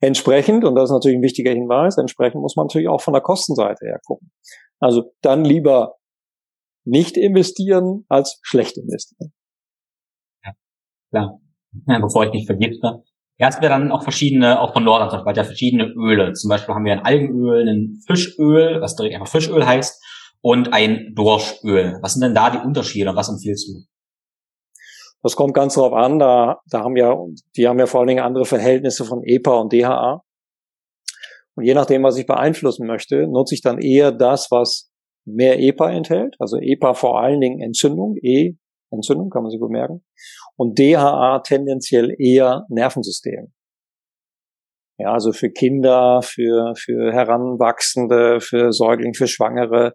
Entsprechend, und das ist natürlich ein wichtiger Hinweis, entsprechend muss man natürlich auch von der Kostenseite her gucken. Also dann lieber nicht investieren als schlecht investieren. Ja, klar. Ja, bevor ich nicht vergesse. Erst wir dann auch verschiedene, auch von Nordland, weil ja verschiedene Öle. Zum Beispiel haben wir ein Algenöl, ein Fischöl, was direkt einfach Fischöl heißt, und ein Dorschöl. Was sind denn da die Unterschiede und was empfiehlst du? Das kommt ganz darauf an, da, da haben ja, die haben ja vor allen Dingen andere Verhältnisse von EPA und DHA. Und je nachdem, was ich beeinflussen möchte, nutze ich dann eher das, was mehr EPA enthält. Also EPA vor allen Dingen Entzündung, E, Entzündung, kann man sich gut merken. Und DHA tendenziell eher Nervensystem. Ja, also für Kinder, für, für Heranwachsende, für Säuglinge, für Schwangere,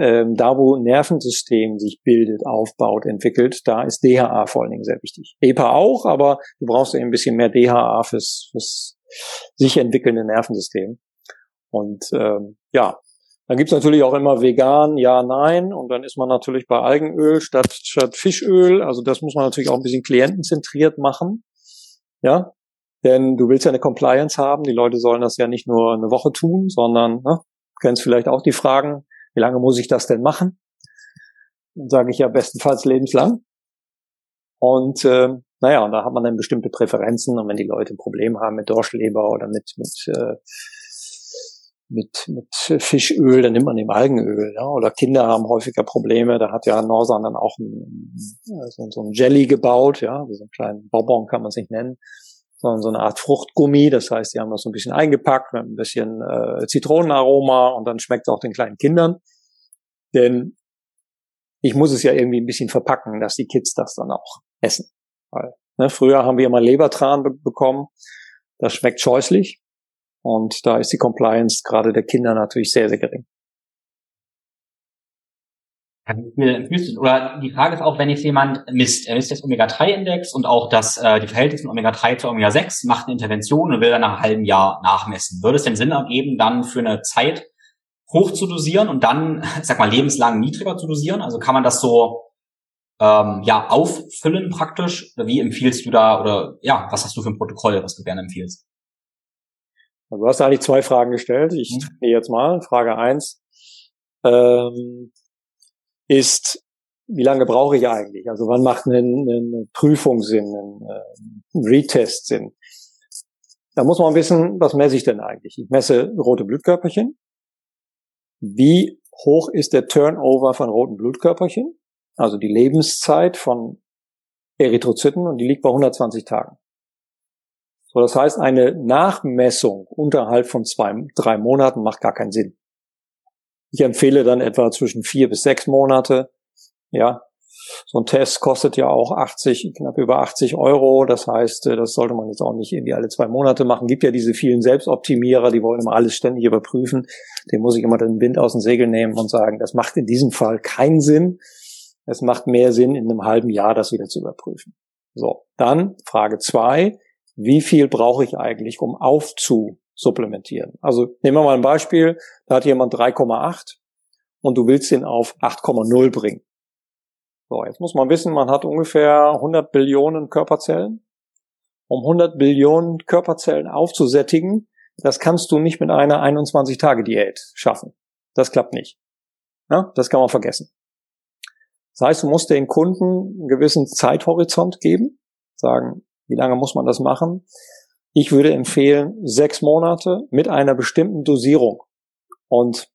ähm, da wo Nervensystem sich bildet, aufbaut, entwickelt, da ist DHA vor allen Dingen sehr wichtig. EPA auch, aber du brauchst eben ein bisschen mehr DHA fürs, fürs sich entwickelnde Nervensystem. Und ähm, ja, dann gibt's natürlich auch immer vegan, ja, nein. Und dann ist man natürlich bei Algenöl statt, statt Fischöl. Also das muss man natürlich auch ein bisschen klientenzentriert machen. Ja, denn du willst ja eine Compliance haben. Die Leute sollen das ja nicht nur eine Woche tun, sondern, ne, kennst vielleicht auch die Fragen, wie lange muss ich das denn machen? Dann sage ich ja bestenfalls lebenslang. Und äh, naja, und da hat man dann bestimmte Präferenzen. Und wenn die Leute ein Problem haben mit Dorschleber oder mit mit äh, mit, mit Fischöl, dann nimmt man eben Algenöl. Ja? Oder Kinder haben häufiger Probleme. Da hat ja Norsan dann auch ein, so, so ein Jelly gebaut, ja, so einen kleinen Bonbon kann man sich nennen, sondern so eine Art Fruchtgummi. Das heißt, die haben das so ein bisschen eingepackt mit ein bisschen äh, Zitronenaroma und dann schmeckt es auch den kleinen Kindern. Denn ich muss es ja irgendwie ein bisschen verpacken, dass die Kids das dann auch essen. Weil, ne, früher haben wir immer Lebertran be bekommen. Das schmeckt scheußlich. Und da ist die Compliance gerade der Kinder natürlich sehr, sehr gering. Oder die Frage ist auch, wenn jetzt jemand misst, er misst das Omega-3-Index und auch das, äh, die Verhältnisse von Omega-3 zu Omega-6, macht eine Intervention und will dann nach einem halben Jahr nachmessen. Würde es denn Sinn ergeben, dann für eine Zeit hoch zu dosieren und dann, ich sag mal, lebenslang niedriger zu dosieren? Also kann man das so ähm, ja auffüllen praktisch? Oder wie empfiehlst du da oder ja, was hast du für ein Protokoll, was du gerne empfiehlst? Also du hast eigentlich zwei Fragen gestellt. Ich mhm. jetzt mal. Frage eins ähm, ist, wie lange brauche ich eigentlich? Also wann macht eine, eine Prüfung Sinn, ein, ein Retest Sinn? Da muss man wissen, was messe ich denn eigentlich? Ich messe rote Blutkörperchen. Wie hoch ist der Turnover von roten Blutkörperchen? Also die Lebenszeit von Erythrozyten und die liegt bei 120 Tagen. So, das heißt, eine Nachmessung unterhalb von zwei, drei Monaten macht gar keinen Sinn. Ich empfehle dann etwa zwischen vier bis sechs Monate. Ja, so ein Test kostet ja auch 80, knapp über 80 Euro. Das heißt, äh, das sollte man jetzt auch nicht irgendwie alle zwei Monate machen. Gibt ja diese vielen Selbstoptimierer, die wollen immer alles ständig überprüfen. Dem muss ich immer den Wind aus dem Segel nehmen und sagen, das macht in diesem Fall keinen Sinn. Es macht mehr Sinn, in einem halben Jahr das wieder zu überprüfen. So, dann Frage zwei. Wie viel brauche ich eigentlich, um aufzu supplementieren. Also nehmen wir mal ein Beispiel, da hat jemand 3,8 und du willst ihn auf 8,0 bringen. So, jetzt muss man wissen, man hat ungefähr 100 Billionen Körperzellen. Um 100 Billionen Körperzellen aufzusättigen, das kannst du nicht mit einer 21-Tage-Diät schaffen. Das klappt nicht. Ja, das kann man vergessen. Das heißt, du musst den Kunden einen gewissen Zeithorizont geben, sagen, wie lange muss man das machen? Ich würde empfehlen, sechs Monate mit einer bestimmten Dosierung. Und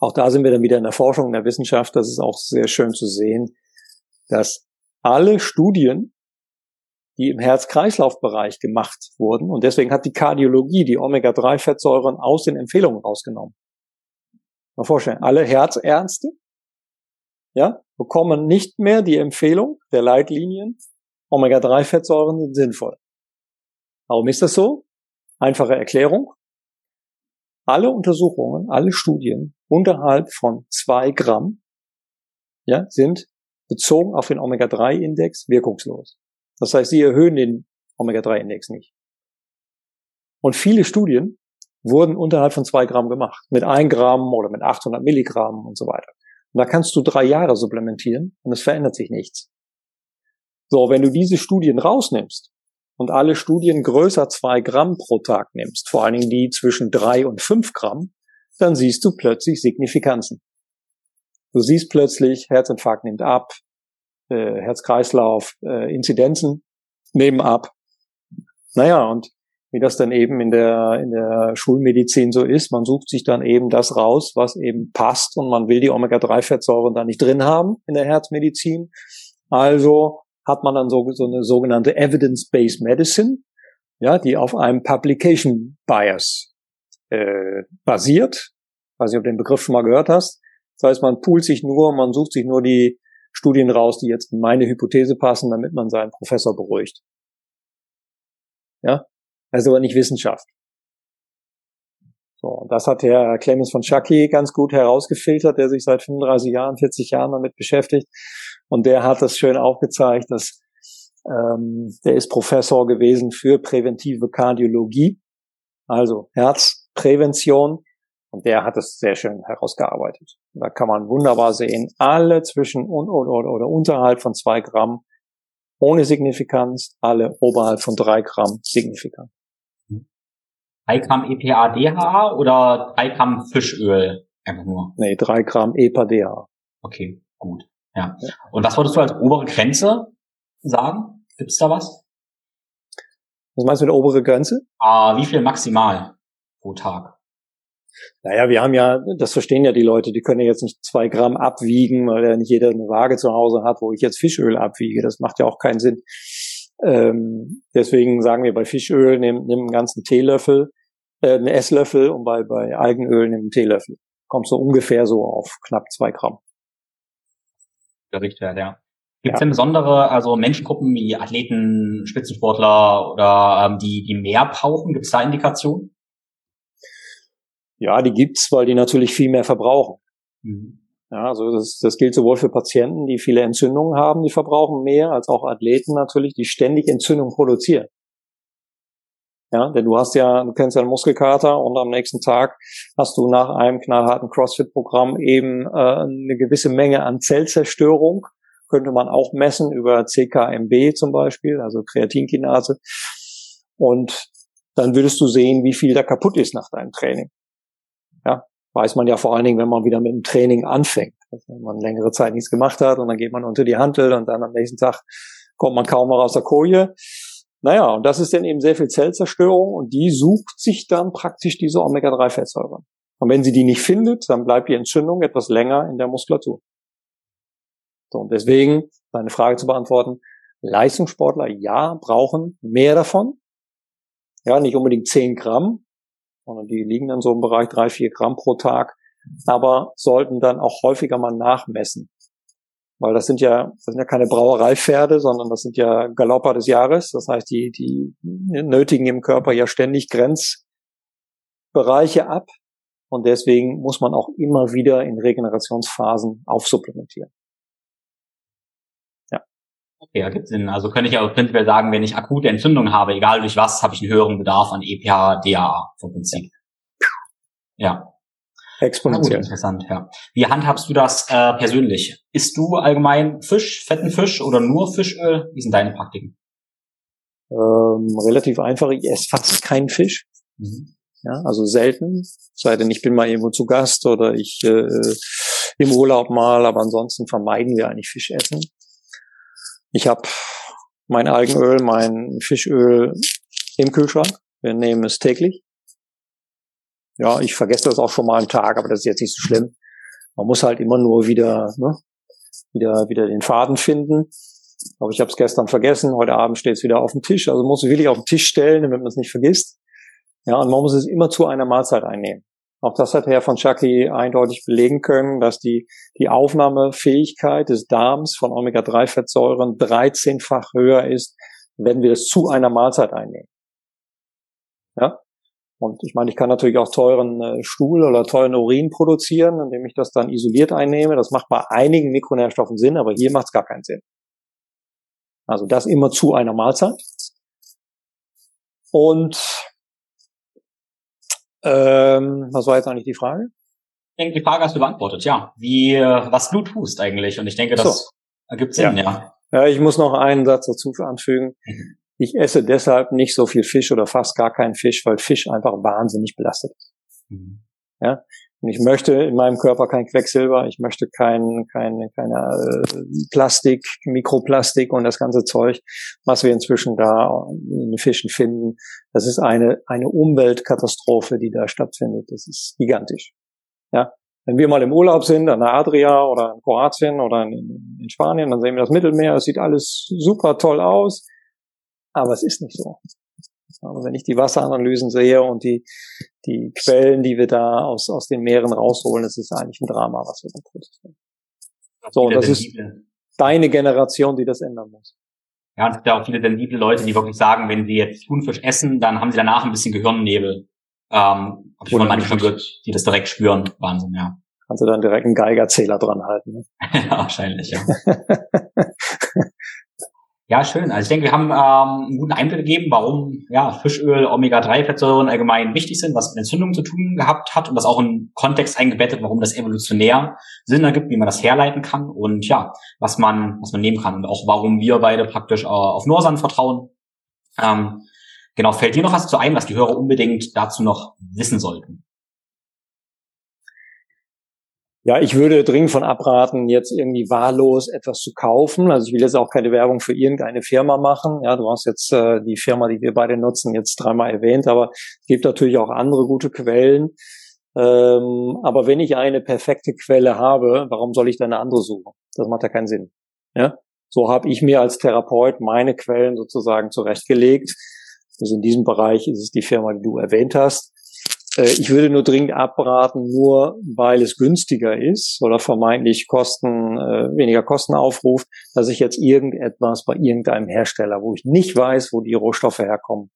auch da sind wir dann wieder in der Forschung, in der Wissenschaft. Das ist auch sehr schön zu sehen, dass alle Studien, die im Herz-Kreislauf-Bereich gemacht wurden, und deswegen hat die Kardiologie die Omega-3-Fettsäuren aus den Empfehlungen rausgenommen. Mal vorstellen, alle Herzärzte, ja, bekommen nicht mehr die Empfehlung der Leitlinien, Omega-3-Fettsäuren sind sinnvoll. Warum ist das so? Einfache Erklärung. Alle Untersuchungen, alle Studien unterhalb von zwei Gramm ja, sind bezogen auf den Omega-3-Index wirkungslos. Das heißt, sie erhöhen den Omega-3-Index nicht. Und viele Studien wurden unterhalb von zwei Gramm gemacht. Mit ein Gramm oder mit 800 Milligramm und so weiter. Und da kannst du drei Jahre supplementieren und es verändert sich nichts. So, wenn du diese Studien rausnimmst und alle Studien größer zwei Gramm pro Tag nimmst, vor allen Dingen die zwischen drei und fünf Gramm, dann siehst du plötzlich Signifikanzen. Du siehst plötzlich, Herzinfarkt nimmt ab, äh, Herz-Kreislauf, äh, Inzidenzen nehmen ab. Naja, und wie das dann eben in der, in der Schulmedizin so ist, man sucht sich dann eben das raus, was eben passt und man will die Omega-3-Fettsäuren da nicht drin haben in der Herzmedizin. Also hat man dann so, so eine sogenannte Evidence-Based Medicine, ja, die auf einem Publication Bias äh, basiert. Weiß nicht, ob du den Begriff schon mal gehört hast. Das heißt, man poolt sich nur, man sucht sich nur die Studien raus, die jetzt in meine Hypothese passen, damit man seinen Professor beruhigt. Ja, also aber nicht Wissenschaft. So, das hat Herr Clemens von Schucky ganz gut herausgefiltert, der sich seit 35 Jahren, 40 Jahren damit beschäftigt. Und der hat das schön aufgezeigt, dass ähm, der ist Professor gewesen für präventive Kardiologie, also Herzprävention. Und der hat es sehr schön herausgearbeitet. Da kann man wunderbar sehen, alle zwischen und, oder, oder, oder unterhalb von zwei Gramm ohne Signifikanz, alle oberhalb von drei Gramm signifikant. 3 Gramm EPA-DHA oder 3 Gramm Fischöl einfach nur? Nee, 3 Gramm EPA-DHA. Okay, gut. Ja. Und was wolltest du als obere Grenze sagen? Gibt es da was? Was meinst du mit obere Grenze? Ah, wie viel maximal pro Tag? Naja, wir haben ja, das verstehen ja die Leute, die können ja jetzt nicht zwei Gramm abwiegen, weil ja nicht jeder eine Waage zu Hause hat, wo ich jetzt Fischöl abwiege. Das macht ja auch keinen Sinn. Ähm, deswegen sagen wir bei Fischöl, nimm, nimm einen ganzen Teelöffel, äh, einen Esslöffel und bei, bei Algenöl nimm einen Teelöffel. Kommst du so ungefähr so auf knapp zwei Gramm. Der Richtwert, ja. Gibt es ja. denn besondere, also Menschengruppen wie Athleten, Spitzensportler oder ähm, die, die mehr brauchen? Gibt es da Indikationen? Ja, die gibt's, weil die natürlich viel mehr verbrauchen. Mhm. Ja, also das, das gilt sowohl für Patienten, die viele Entzündungen haben, die verbrauchen mehr, als auch Athleten natürlich, die ständig Entzündung produzieren. Ja, denn du hast ja, du kennst ja einen Muskelkater und am nächsten Tag hast du nach einem knallharten CrossFit-Programm eben äh, eine gewisse Menge an Zellzerstörung. Könnte man auch messen über CKMB zum Beispiel, also Kreatinkinase. Und dann würdest du sehen, wie viel da kaputt ist nach deinem Training. Ja, weiß man ja vor allen Dingen, wenn man wieder mit dem Training anfängt. Also wenn man längere Zeit nichts gemacht hat und dann geht man unter die Hantel und dann am nächsten Tag kommt man kaum noch aus der Koje. Naja, und das ist dann eben sehr viel Zellzerstörung und die sucht sich dann praktisch diese Omega-3-Fettsäuren. Und wenn sie die nicht findet, dann bleibt die Entzündung etwas länger in der Muskulatur. So, und deswegen, deine Frage zu beantworten, Leistungssportler, ja, brauchen mehr davon. Ja, nicht unbedingt 10 Gramm, sondern die liegen dann so im Bereich 3, 4 Gramm pro Tag, aber sollten dann auch häufiger mal nachmessen. Weil das sind ja, das sind ja keine Brauereipferde, sondern das sind ja Galopper des Jahres. Das heißt, die, die nötigen im Körper ja ständig Grenzbereiche ab. Und deswegen muss man auch immer wieder in Regenerationsphasen aufsupplementieren. Okay, ergibt Sinn. Also könnte ich ja prinzipiell sagen, wenn ich akute Entzündung habe, egal durch was, habe ich einen höheren Bedarf an EPA, DAA vom Prinzip. Ja. Exponentiell. Gut, interessant, ja. Wie handhabst du das äh, persönlich? Isst du allgemein Fisch, fetten Fisch oder nur Fischöl? Wie sind deine Praktiken? Ähm, relativ einfach. Ich esse fast keinen Fisch. Mhm. Ja, also selten. Sei denn, ich bin mal irgendwo zu Gast oder ich äh, im Urlaub mal, aber ansonsten vermeiden wir eigentlich Fischessen. Ich habe mein Algenöl, mein Fischöl im Kühlschrank. Wir nehmen es täglich. Ja, ich vergesse das auch schon mal einen Tag, aber das ist jetzt nicht so schlimm. Man muss halt immer nur wieder, ne, wieder, wieder den Faden finden. Aber ich habe es gestern vergessen. Heute Abend steht es wieder auf dem Tisch. Also muss es wirklich auf den Tisch stellen, damit man es nicht vergisst. Ja, und man muss es immer zu einer Mahlzeit einnehmen. Auch das hat Herr von Chucky eindeutig belegen können, dass die, die Aufnahmefähigkeit des Darms von Omega-3-Fettsäuren 13-fach höher ist, wenn wir es zu einer Mahlzeit einnehmen. Ja? Und ich meine, ich kann natürlich auch teuren äh, Stuhl oder teuren Urin produzieren, indem ich das dann isoliert einnehme. Das macht bei einigen Mikronährstoffen Sinn, aber hier macht es gar keinen Sinn. Also das immer zu einer Mahlzeit. Und ähm, was war jetzt eigentlich die Frage? Ich denke, die Frage hast du beantwortet, ja. Wie, was du tust eigentlich. Und ich denke, das so. ergibt Sinn, ja. ja. Ja, ich muss noch einen Satz dazu anfügen. Mhm. Ich esse deshalb nicht so viel Fisch oder fast gar keinen Fisch, weil Fisch einfach wahnsinnig belastet ist. Mhm. Ja, und ich möchte in meinem Körper kein Quecksilber, ich möchte kein, kein, keine äh, Plastik, Mikroplastik und das ganze Zeug, was wir inzwischen da in den Fischen finden. Das ist eine, eine Umweltkatastrophe, die da stattfindet. Das ist gigantisch. Ja. Wenn wir mal im Urlaub sind, an der Adria oder in Kroatien oder in, in Spanien, dann sehen wir das Mittelmeer. Es sieht alles super toll aus, aber es ist nicht so. Aber wenn ich die Wasseranalysen sehe und die, die Quellen, die wir da aus, aus den Meeren rausholen, das ist eigentlich ein Drama, was wir da produzieren. So, und das ist deine Generation, die das ändern muss. Ja, und es gibt ja auch viele sensible Leute, die wirklich sagen, wenn sie jetzt Thunfisch essen, dann haben sie danach ein bisschen Gehirnnebel. Ähm, hab ich von manchen schon gehört, die das direkt spüren. Wahnsinn, ja. Kannst du dann direkt einen Geigerzähler dran halten. Ne? ja, wahrscheinlich, ja. Ja, schön. Also ich denke, wir haben ähm, einen guten Einblick gegeben, warum ja, Fischöl, Omega-3-Fettsäuren allgemein wichtig sind, was mit Entzündungen zu tun gehabt hat und das auch in Kontext eingebettet, warum das evolutionär Sinn ergibt, wie man das herleiten kann und ja, was man, was man nehmen kann und auch warum wir beide praktisch äh, auf Norsan vertrauen. Ähm, genau, fällt dir noch was zu ein, was die Hörer unbedingt dazu noch wissen sollten? Ja, ich würde dringend von abraten, jetzt irgendwie wahllos etwas zu kaufen. Also ich will jetzt auch keine Werbung für irgendeine Firma machen. Ja, du hast jetzt äh, die Firma, die wir beide nutzen, jetzt dreimal erwähnt, aber es gibt natürlich auch andere gute Quellen. Ähm, aber wenn ich eine perfekte Quelle habe, warum soll ich dann eine andere suchen? Das macht ja keinen Sinn. Ja? So habe ich mir als Therapeut meine Quellen sozusagen zurechtgelegt. Also in diesem Bereich ist es die Firma, die du erwähnt hast. Äh, ich würde nur dringend abraten, nur weil es günstiger ist oder vermeintlich Kosten, äh, weniger Kosten aufruft, dass ich jetzt irgendetwas bei irgendeinem Hersteller, wo ich nicht weiß, wo die Rohstoffe herkommen,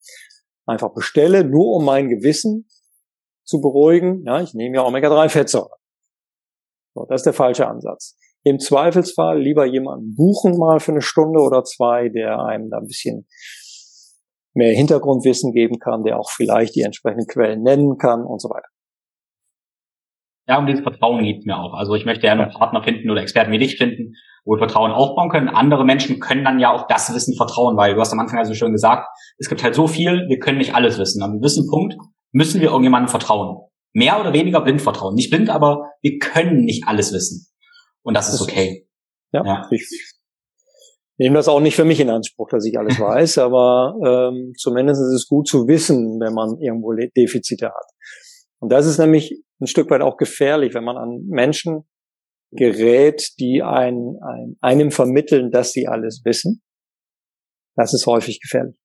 einfach bestelle, nur um mein Gewissen zu beruhigen. Ja, ich nehme ja Omega-3-Fettsäuren. So, das ist der falsche Ansatz. Im Zweifelsfall lieber jemanden buchen mal für eine Stunde oder zwei, der einem da ein bisschen mehr Hintergrundwissen geben kann, der auch vielleicht die entsprechenden Quellen nennen kann und so weiter. Ja, um dieses Vertrauen geht mir auch. Also ich möchte ja einen Partner finden oder Experten wie dich finden, wo wir Vertrauen aufbauen können. Andere Menschen können dann ja auch das Wissen vertrauen, weil du hast am Anfang also schön gesagt, es gibt halt so viel, wir können nicht alles wissen. Am gewissen Punkt müssen wir irgendjemandem vertrauen. mehr oder weniger blind vertrauen. Nicht blind, aber wir können nicht alles wissen. Und das ist okay. Ja, ja. ich nehme das auch nicht für mich in Anspruch, dass ich alles weiß, aber ähm, zumindest ist es gut zu wissen, wenn man irgendwo Defizite hat. Und das ist nämlich ein Stück weit auch gefährlich, wenn man an Menschen gerät, die ein, ein, einem vermitteln, dass sie alles wissen. Das ist häufig gefährlich.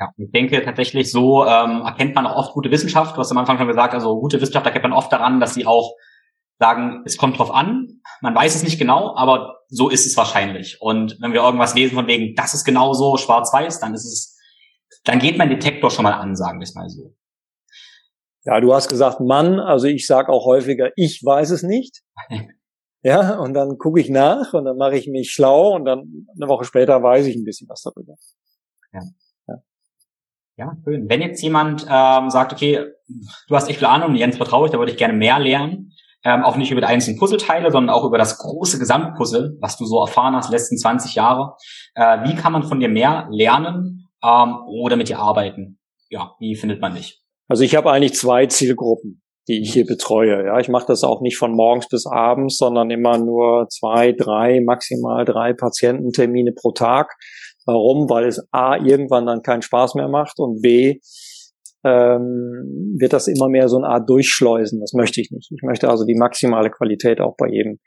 Ja, ich denke tatsächlich, so ähm, erkennt man auch oft gute Wissenschaft. Du hast am Anfang schon gesagt, also gute Wissenschaft erkennt man oft daran, dass sie auch sagen, es kommt drauf an, man weiß es nicht genau, aber so ist es wahrscheinlich. Und wenn wir irgendwas lesen von wegen, das ist genau so, schwarz-weiß, dann ist es, dann geht mein Detektor schon mal an, sagen wir es mal so. Ja, du hast gesagt Mann, also ich sage auch häufiger, ich weiß es nicht. ja, und dann gucke ich nach und dann mache ich mich schlau und dann eine Woche später weiß ich ein bisschen was darüber. Ja. Ja, ja schön. Wenn jetzt jemand ähm, sagt, okay, du hast echt viel Ahnung, Jens vertraue ich, da würde ich gerne mehr lernen, ähm, auch nicht über die einzelnen Puzzleteile, sondern auch über das große Gesamtpuzzle, was du so erfahren hast, letzten 20 Jahre. Äh, wie kann man von dir mehr lernen ähm, oder mit dir arbeiten? Ja, wie findet man dich? Also ich habe eigentlich zwei Zielgruppen, die ich hier betreue. Ja, ich mache das auch nicht von morgens bis abends, sondern immer nur zwei, drei, maximal drei Patiententermine pro Tag. Warum? Weil es A irgendwann dann keinen Spaß mehr macht und B ähm, wird das immer mehr so eine Art Durchschleusen. Das möchte ich nicht. Ich möchte also die maximale Qualität auch bei jedem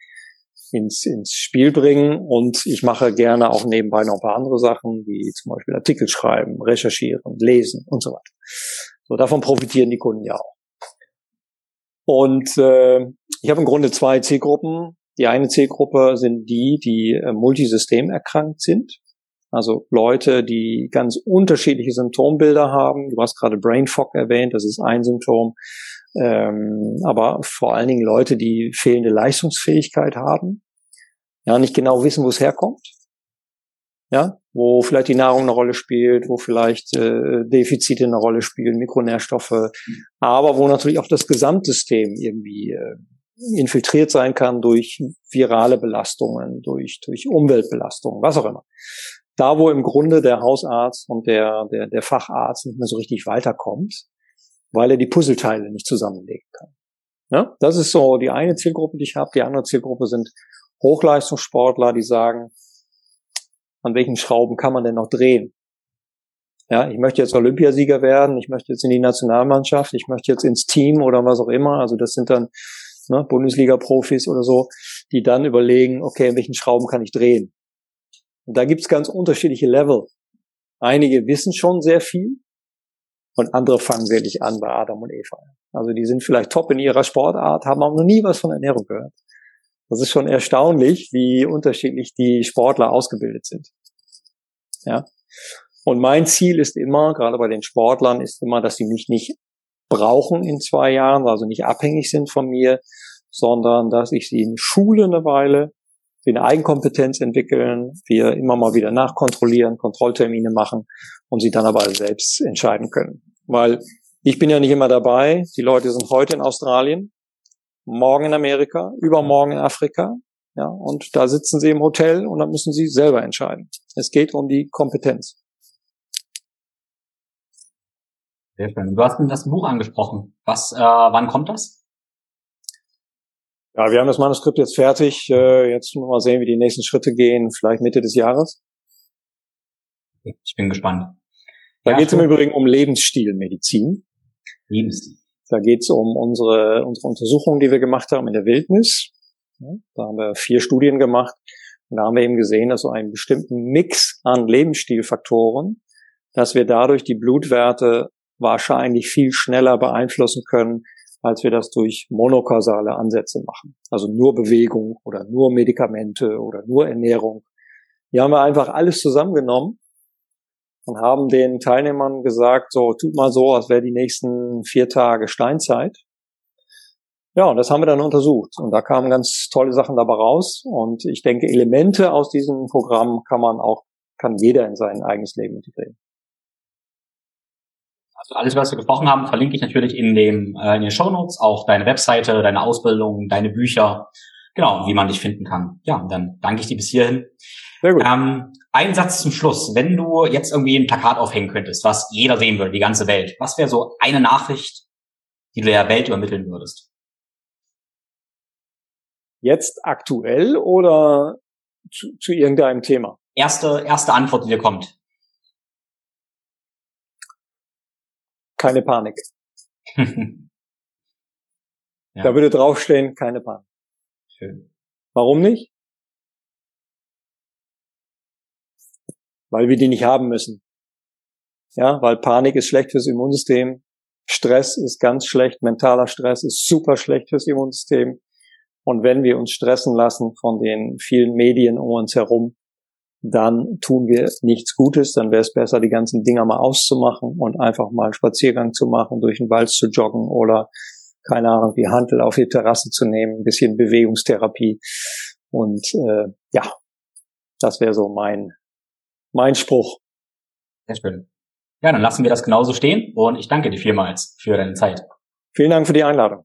ins, ins Spiel bringen und ich mache gerne auch nebenbei noch ein paar andere Sachen, wie zum Beispiel Artikel schreiben, recherchieren, lesen und so weiter. So, davon profitieren die Kunden ja auch. Und äh, ich habe im Grunde zwei Zielgruppen. Die eine Zielgruppe sind die, die äh, multisystem erkrankt sind. Also Leute, die ganz unterschiedliche Symptombilder haben. Du hast gerade Brain Fog erwähnt, das ist ein Symptom. Ähm, aber vor allen Dingen Leute, die fehlende Leistungsfähigkeit haben, ja, nicht genau wissen, wo es herkommt. Ja, wo vielleicht die Nahrung eine Rolle spielt, wo vielleicht äh, Defizite eine Rolle spielen, Mikronährstoffe, aber wo natürlich auch das Gesamtsystem irgendwie äh, infiltriert sein kann durch virale Belastungen, durch, durch Umweltbelastungen, was auch immer da, wo im Grunde der Hausarzt und der, der, der Facharzt nicht mehr so richtig weiterkommt, weil er die Puzzleteile nicht zusammenlegen kann. Ja, das ist so die eine Zielgruppe, die ich habe. Die andere Zielgruppe sind Hochleistungssportler, die sagen, an welchen Schrauben kann man denn noch drehen? Ja, ich möchte jetzt Olympiasieger werden, ich möchte jetzt in die Nationalmannschaft, ich möchte jetzt ins Team oder was auch immer. Also das sind dann ne, Bundesliga-Profis oder so, die dann überlegen, okay, in welchen Schrauben kann ich drehen? Und da gibt's ganz unterschiedliche Level. Einige wissen schon sehr viel und andere fangen wirklich an bei Adam und Eva. Also die sind vielleicht top in ihrer Sportart, haben auch noch nie was von Ernährung gehört. Das ist schon erstaunlich, wie unterschiedlich die Sportler ausgebildet sind. Ja. Und mein Ziel ist immer, gerade bei den Sportlern, ist immer, dass sie mich nicht brauchen in zwei Jahren, also nicht abhängig sind von mir, sondern dass ich sie in Schule eine Weile, wir eine Eigenkompetenz entwickeln, wir immer mal wieder nachkontrollieren, Kontrolltermine machen und sie dann aber selbst entscheiden können. Weil ich bin ja nicht immer dabei. Die Leute sind heute in Australien, morgen in Amerika, übermorgen in Afrika. Ja, und da sitzen sie im Hotel und dann müssen sie selber entscheiden. Es geht um die Kompetenz. Sehr schön. Du hast das Buch angesprochen. Was, äh, wann kommt das? Ja, wir haben das Manuskript jetzt fertig. Äh, jetzt müssen wir mal sehen, wie die nächsten Schritte gehen. Vielleicht Mitte des Jahres. Ich bin gespannt. Da ja, geht es im Übrigen um Lebensstilmedizin. Lebensstil. Da geht es um unsere, unsere Untersuchungen, die wir gemacht haben in der Wildnis. Da haben wir vier Studien gemacht. Und da haben wir eben gesehen, dass so einen bestimmten Mix an Lebensstilfaktoren, dass wir dadurch die Blutwerte wahrscheinlich viel schneller beeinflussen können, als wir das durch monokausale Ansätze machen. Also nur Bewegung oder nur Medikamente oder nur Ernährung. Hier haben wir einfach alles zusammengenommen und haben den Teilnehmern gesagt, so tut mal so, als wäre die nächsten vier Tage Steinzeit. Ja, und das haben wir dann untersucht. Und da kamen ganz tolle Sachen dabei raus. Und ich denke, Elemente aus diesem Programm kann man auch, kann jeder in sein eigenes Leben integrieren. Also alles, was wir gesprochen haben, verlinke ich natürlich in, dem, äh, in den Show Notes, auch deine Webseite, deine Ausbildung, deine Bücher, genau, wie man dich finden kann. Ja, dann danke ich dir bis hierhin. Sehr gut. Ähm, ein Satz zum Schluss. Wenn du jetzt irgendwie ein Plakat aufhängen könntest, was jeder sehen würde, die ganze Welt, was wäre so eine Nachricht, die du der Welt übermitteln würdest? Jetzt aktuell oder zu, zu irgendeinem Thema? Erste, erste Antwort, die dir kommt. Keine Panik. ja. Da würde draufstehen, keine Panik. Schön. Warum nicht? Weil wir die nicht haben müssen. Ja, weil Panik ist schlecht fürs Immunsystem. Stress ist ganz schlecht. Mentaler Stress ist super schlecht fürs Immunsystem. Und wenn wir uns stressen lassen von den vielen Medien um uns herum, dann tun wir nichts Gutes. Dann wäre es besser, die ganzen Dinger mal auszumachen und einfach mal einen Spaziergang zu machen, durch den Wald zu joggen oder keine Ahnung, die Handel auf die Terrasse zu nehmen, ein bisschen Bewegungstherapie. Und äh, ja, das wäre so mein mein Spruch. Sehr schön. Ja, dann lassen wir das genauso stehen und ich danke dir vielmals für deine Zeit. Vielen Dank für die Einladung.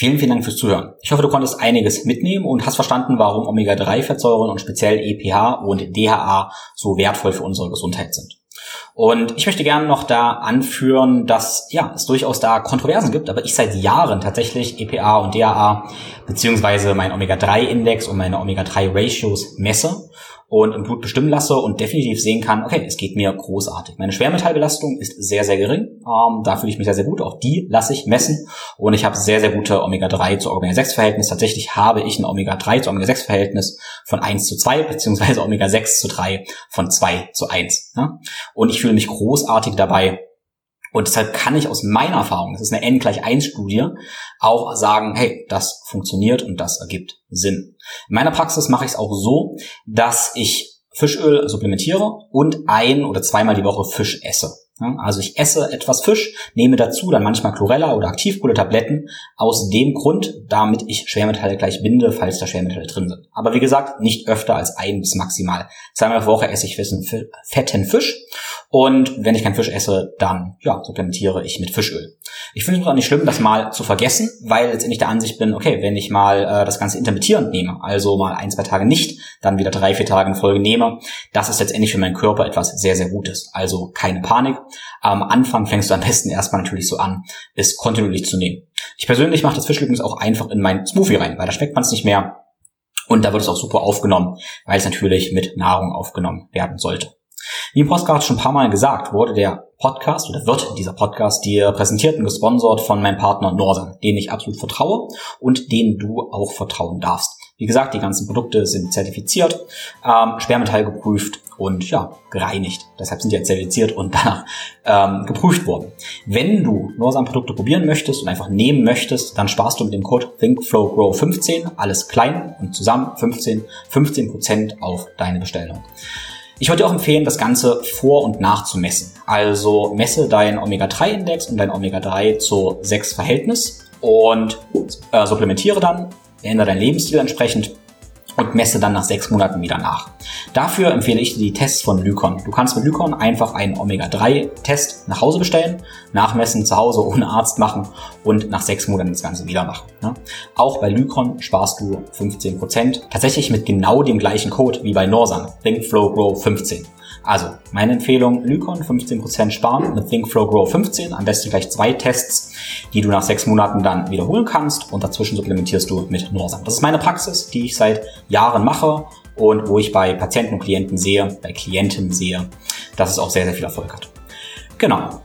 Vielen, vielen Dank fürs Zuhören. Ich hoffe, du konntest einiges mitnehmen und hast verstanden, warum Omega-3-Fettsäuren und speziell EPH und DHA so wertvoll für unsere Gesundheit sind. Und ich möchte gerne noch da anführen, dass ja, es durchaus da Kontroversen gibt, aber ich seit Jahren tatsächlich EPA und DHA beziehungsweise mein Omega-3-Index und meine Omega-3-Ratios messe und im Blut bestimmen lasse und definitiv sehen kann, okay, es geht mir großartig. Meine Schwermetallbelastung ist sehr, sehr gering. Ähm, da fühle ich mich sehr, sehr gut. Auch die lasse ich messen. Und ich habe sehr, sehr gute Omega-3 zu Omega-6-Verhältnis. Tatsächlich habe ich ein Omega-3 zu Omega-6-Verhältnis von 1 zu 2, beziehungsweise Omega-6 zu 3 von 2 zu 1. Ja? Und ich fühle mich großartig dabei, und deshalb kann ich aus meiner Erfahrung, das ist eine N gleich 1 Studie, auch sagen, hey, das funktioniert und das ergibt Sinn. In meiner Praxis mache ich es auch so, dass ich Fischöl supplementiere und ein oder zweimal die Woche Fisch esse. Also ich esse etwas Fisch, nehme dazu dann manchmal Chlorella oder Aktivkohletabletten aus dem Grund, damit ich Schwermetalle gleich binde, falls da Schwermetalle drin sind. Aber wie gesagt, nicht öfter als ein bis maximal zweimal pro Woche esse ich fetten Fisch und wenn ich keinen Fisch esse, dann ja, supplementiere ich mit Fischöl. Ich finde es auch nicht schlimm, das mal zu vergessen, weil letztendlich der Ansicht bin, okay, wenn ich mal äh, das Ganze intermittierend nehme, also mal ein, zwei Tage nicht, dann wieder drei, vier Tage in Folge nehme, das ist letztendlich für meinen Körper etwas sehr, sehr Gutes. Also keine Panik. Am Anfang fängst du am besten erstmal natürlich so an, es kontinuierlich zu nehmen. Ich persönlich mache das Fisch übrigens auch einfach in meinen Smoothie rein, weil da schmeckt man es nicht mehr. Und da wird es auch super aufgenommen, weil es natürlich mit Nahrung aufgenommen werden sollte. Wie im Podcast schon ein paar Mal gesagt, wurde der Podcast oder wird dieser Podcast dir präsentiert und gesponsert von meinem Partner Norsan, den ich absolut vertraue und den du auch vertrauen darfst. Wie gesagt, die ganzen Produkte sind zertifiziert, ähm, Sperrmetall geprüft und ja, gereinigt. Deshalb sind die ja zertifiziert und danach ähm, geprüft worden. Wenn du Norsan-Produkte probieren möchtest und einfach nehmen möchtest, dann sparst du mit dem Code ThinkFlowGrow15, alles klein und zusammen 15, 15% auf deine Bestellung. Ich würde dir auch empfehlen, das Ganze vor und nach zu messen. Also messe deinen Omega-3-Index und dein Omega-3 zu 6 Verhältnis und äh, supplementiere dann, ändere deinen Lebensstil entsprechend und messe dann nach sechs Monaten wieder nach. Dafür empfehle ich dir die Tests von Lycon. Du kannst mit Lycon einfach einen Omega-3-Test nach Hause bestellen, nachmessen, zu Hause ohne Arzt machen und nach sechs Monaten das Ganze wieder machen. Auch bei Lycon sparst du 15%, tatsächlich mit genau dem gleichen Code wie bei Norsan, ThinkFlowGrow 15. Also, meine Empfehlung, Lycon 15% sparen mit ThinkFlow Grow 15, am besten gleich zwei Tests, die du nach sechs Monaten dann wiederholen kannst und dazwischen supplementierst du mit Norsam. Das ist meine Praxis, die ich seit Jahren mache und wo ich bei Patienten und Klienten sehe, bei Klienten sehe, dass es auch sehr, sehr viel Erfolg hat. Genau.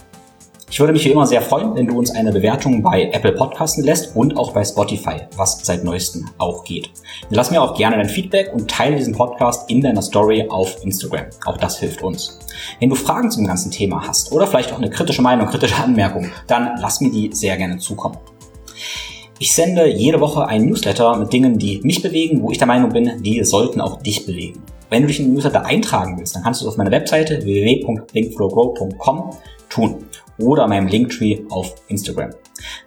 Ich würde mich wie immer sehr freuen, wenn du uns eine Bewertung bei Apple Podcasten lässt und auch bei Spotify, was seit neuestem auch geht. Lass mir auch gerne dein Feedback und teile diesen Podcast in deiner Story auf Instagram. Auch das hilft uns. Wenn du Fragen zum ganzen Thema hast oder vielleicht auch eine kritische Meinung, kritische Anmerkung, dann lass mir die sehr gerne zukommen. Ich sende jede Woche ein Newsletter mit Dingen, die mich bewegen, wo ich der Meinung bin, die sollten auch dich bewegen. Wenn du dich in den Newsletter eintragen willst, dann kannst du es auf meiner Webseite www.linkflowgrow.com tun oder meinem Linktree auf Instagram.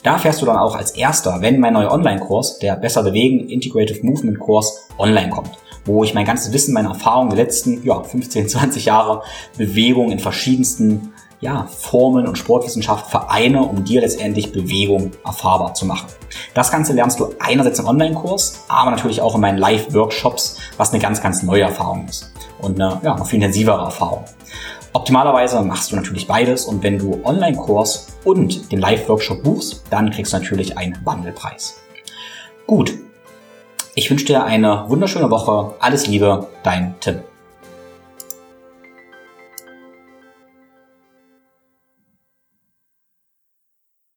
Da fährst du dann auch als erster, wenn mein neuer Online-Kurs, der Besser Bewegen Integrative Movement Kurs, online kommt wo ich mein ganzes Wissen, meine Erfahrungen der letzten ja, 15, 20 Jahre Bewegung in verschiedensten ja, Formeln und Sportwissenschaft vereine, um dir letztendlich Bewegung erfahrbar zu machen. Das Ganze lernst du einerseits im Online-Kurs, aber natürlich auch in meinen Live-Workshops, was eine ganz, ganz neue Erfahrung ist und eine ja, noch viel intensivere Erfahrung. Optimalerweise machst du natürlich beides und wenn du Online-Kurs und den Live-Workshop buchst, dann kriegst du natürlich einen Wandelpreis. Gut. Ich wünsche dir eine wunderschöne Woche. Alles Liebe, dein Tim.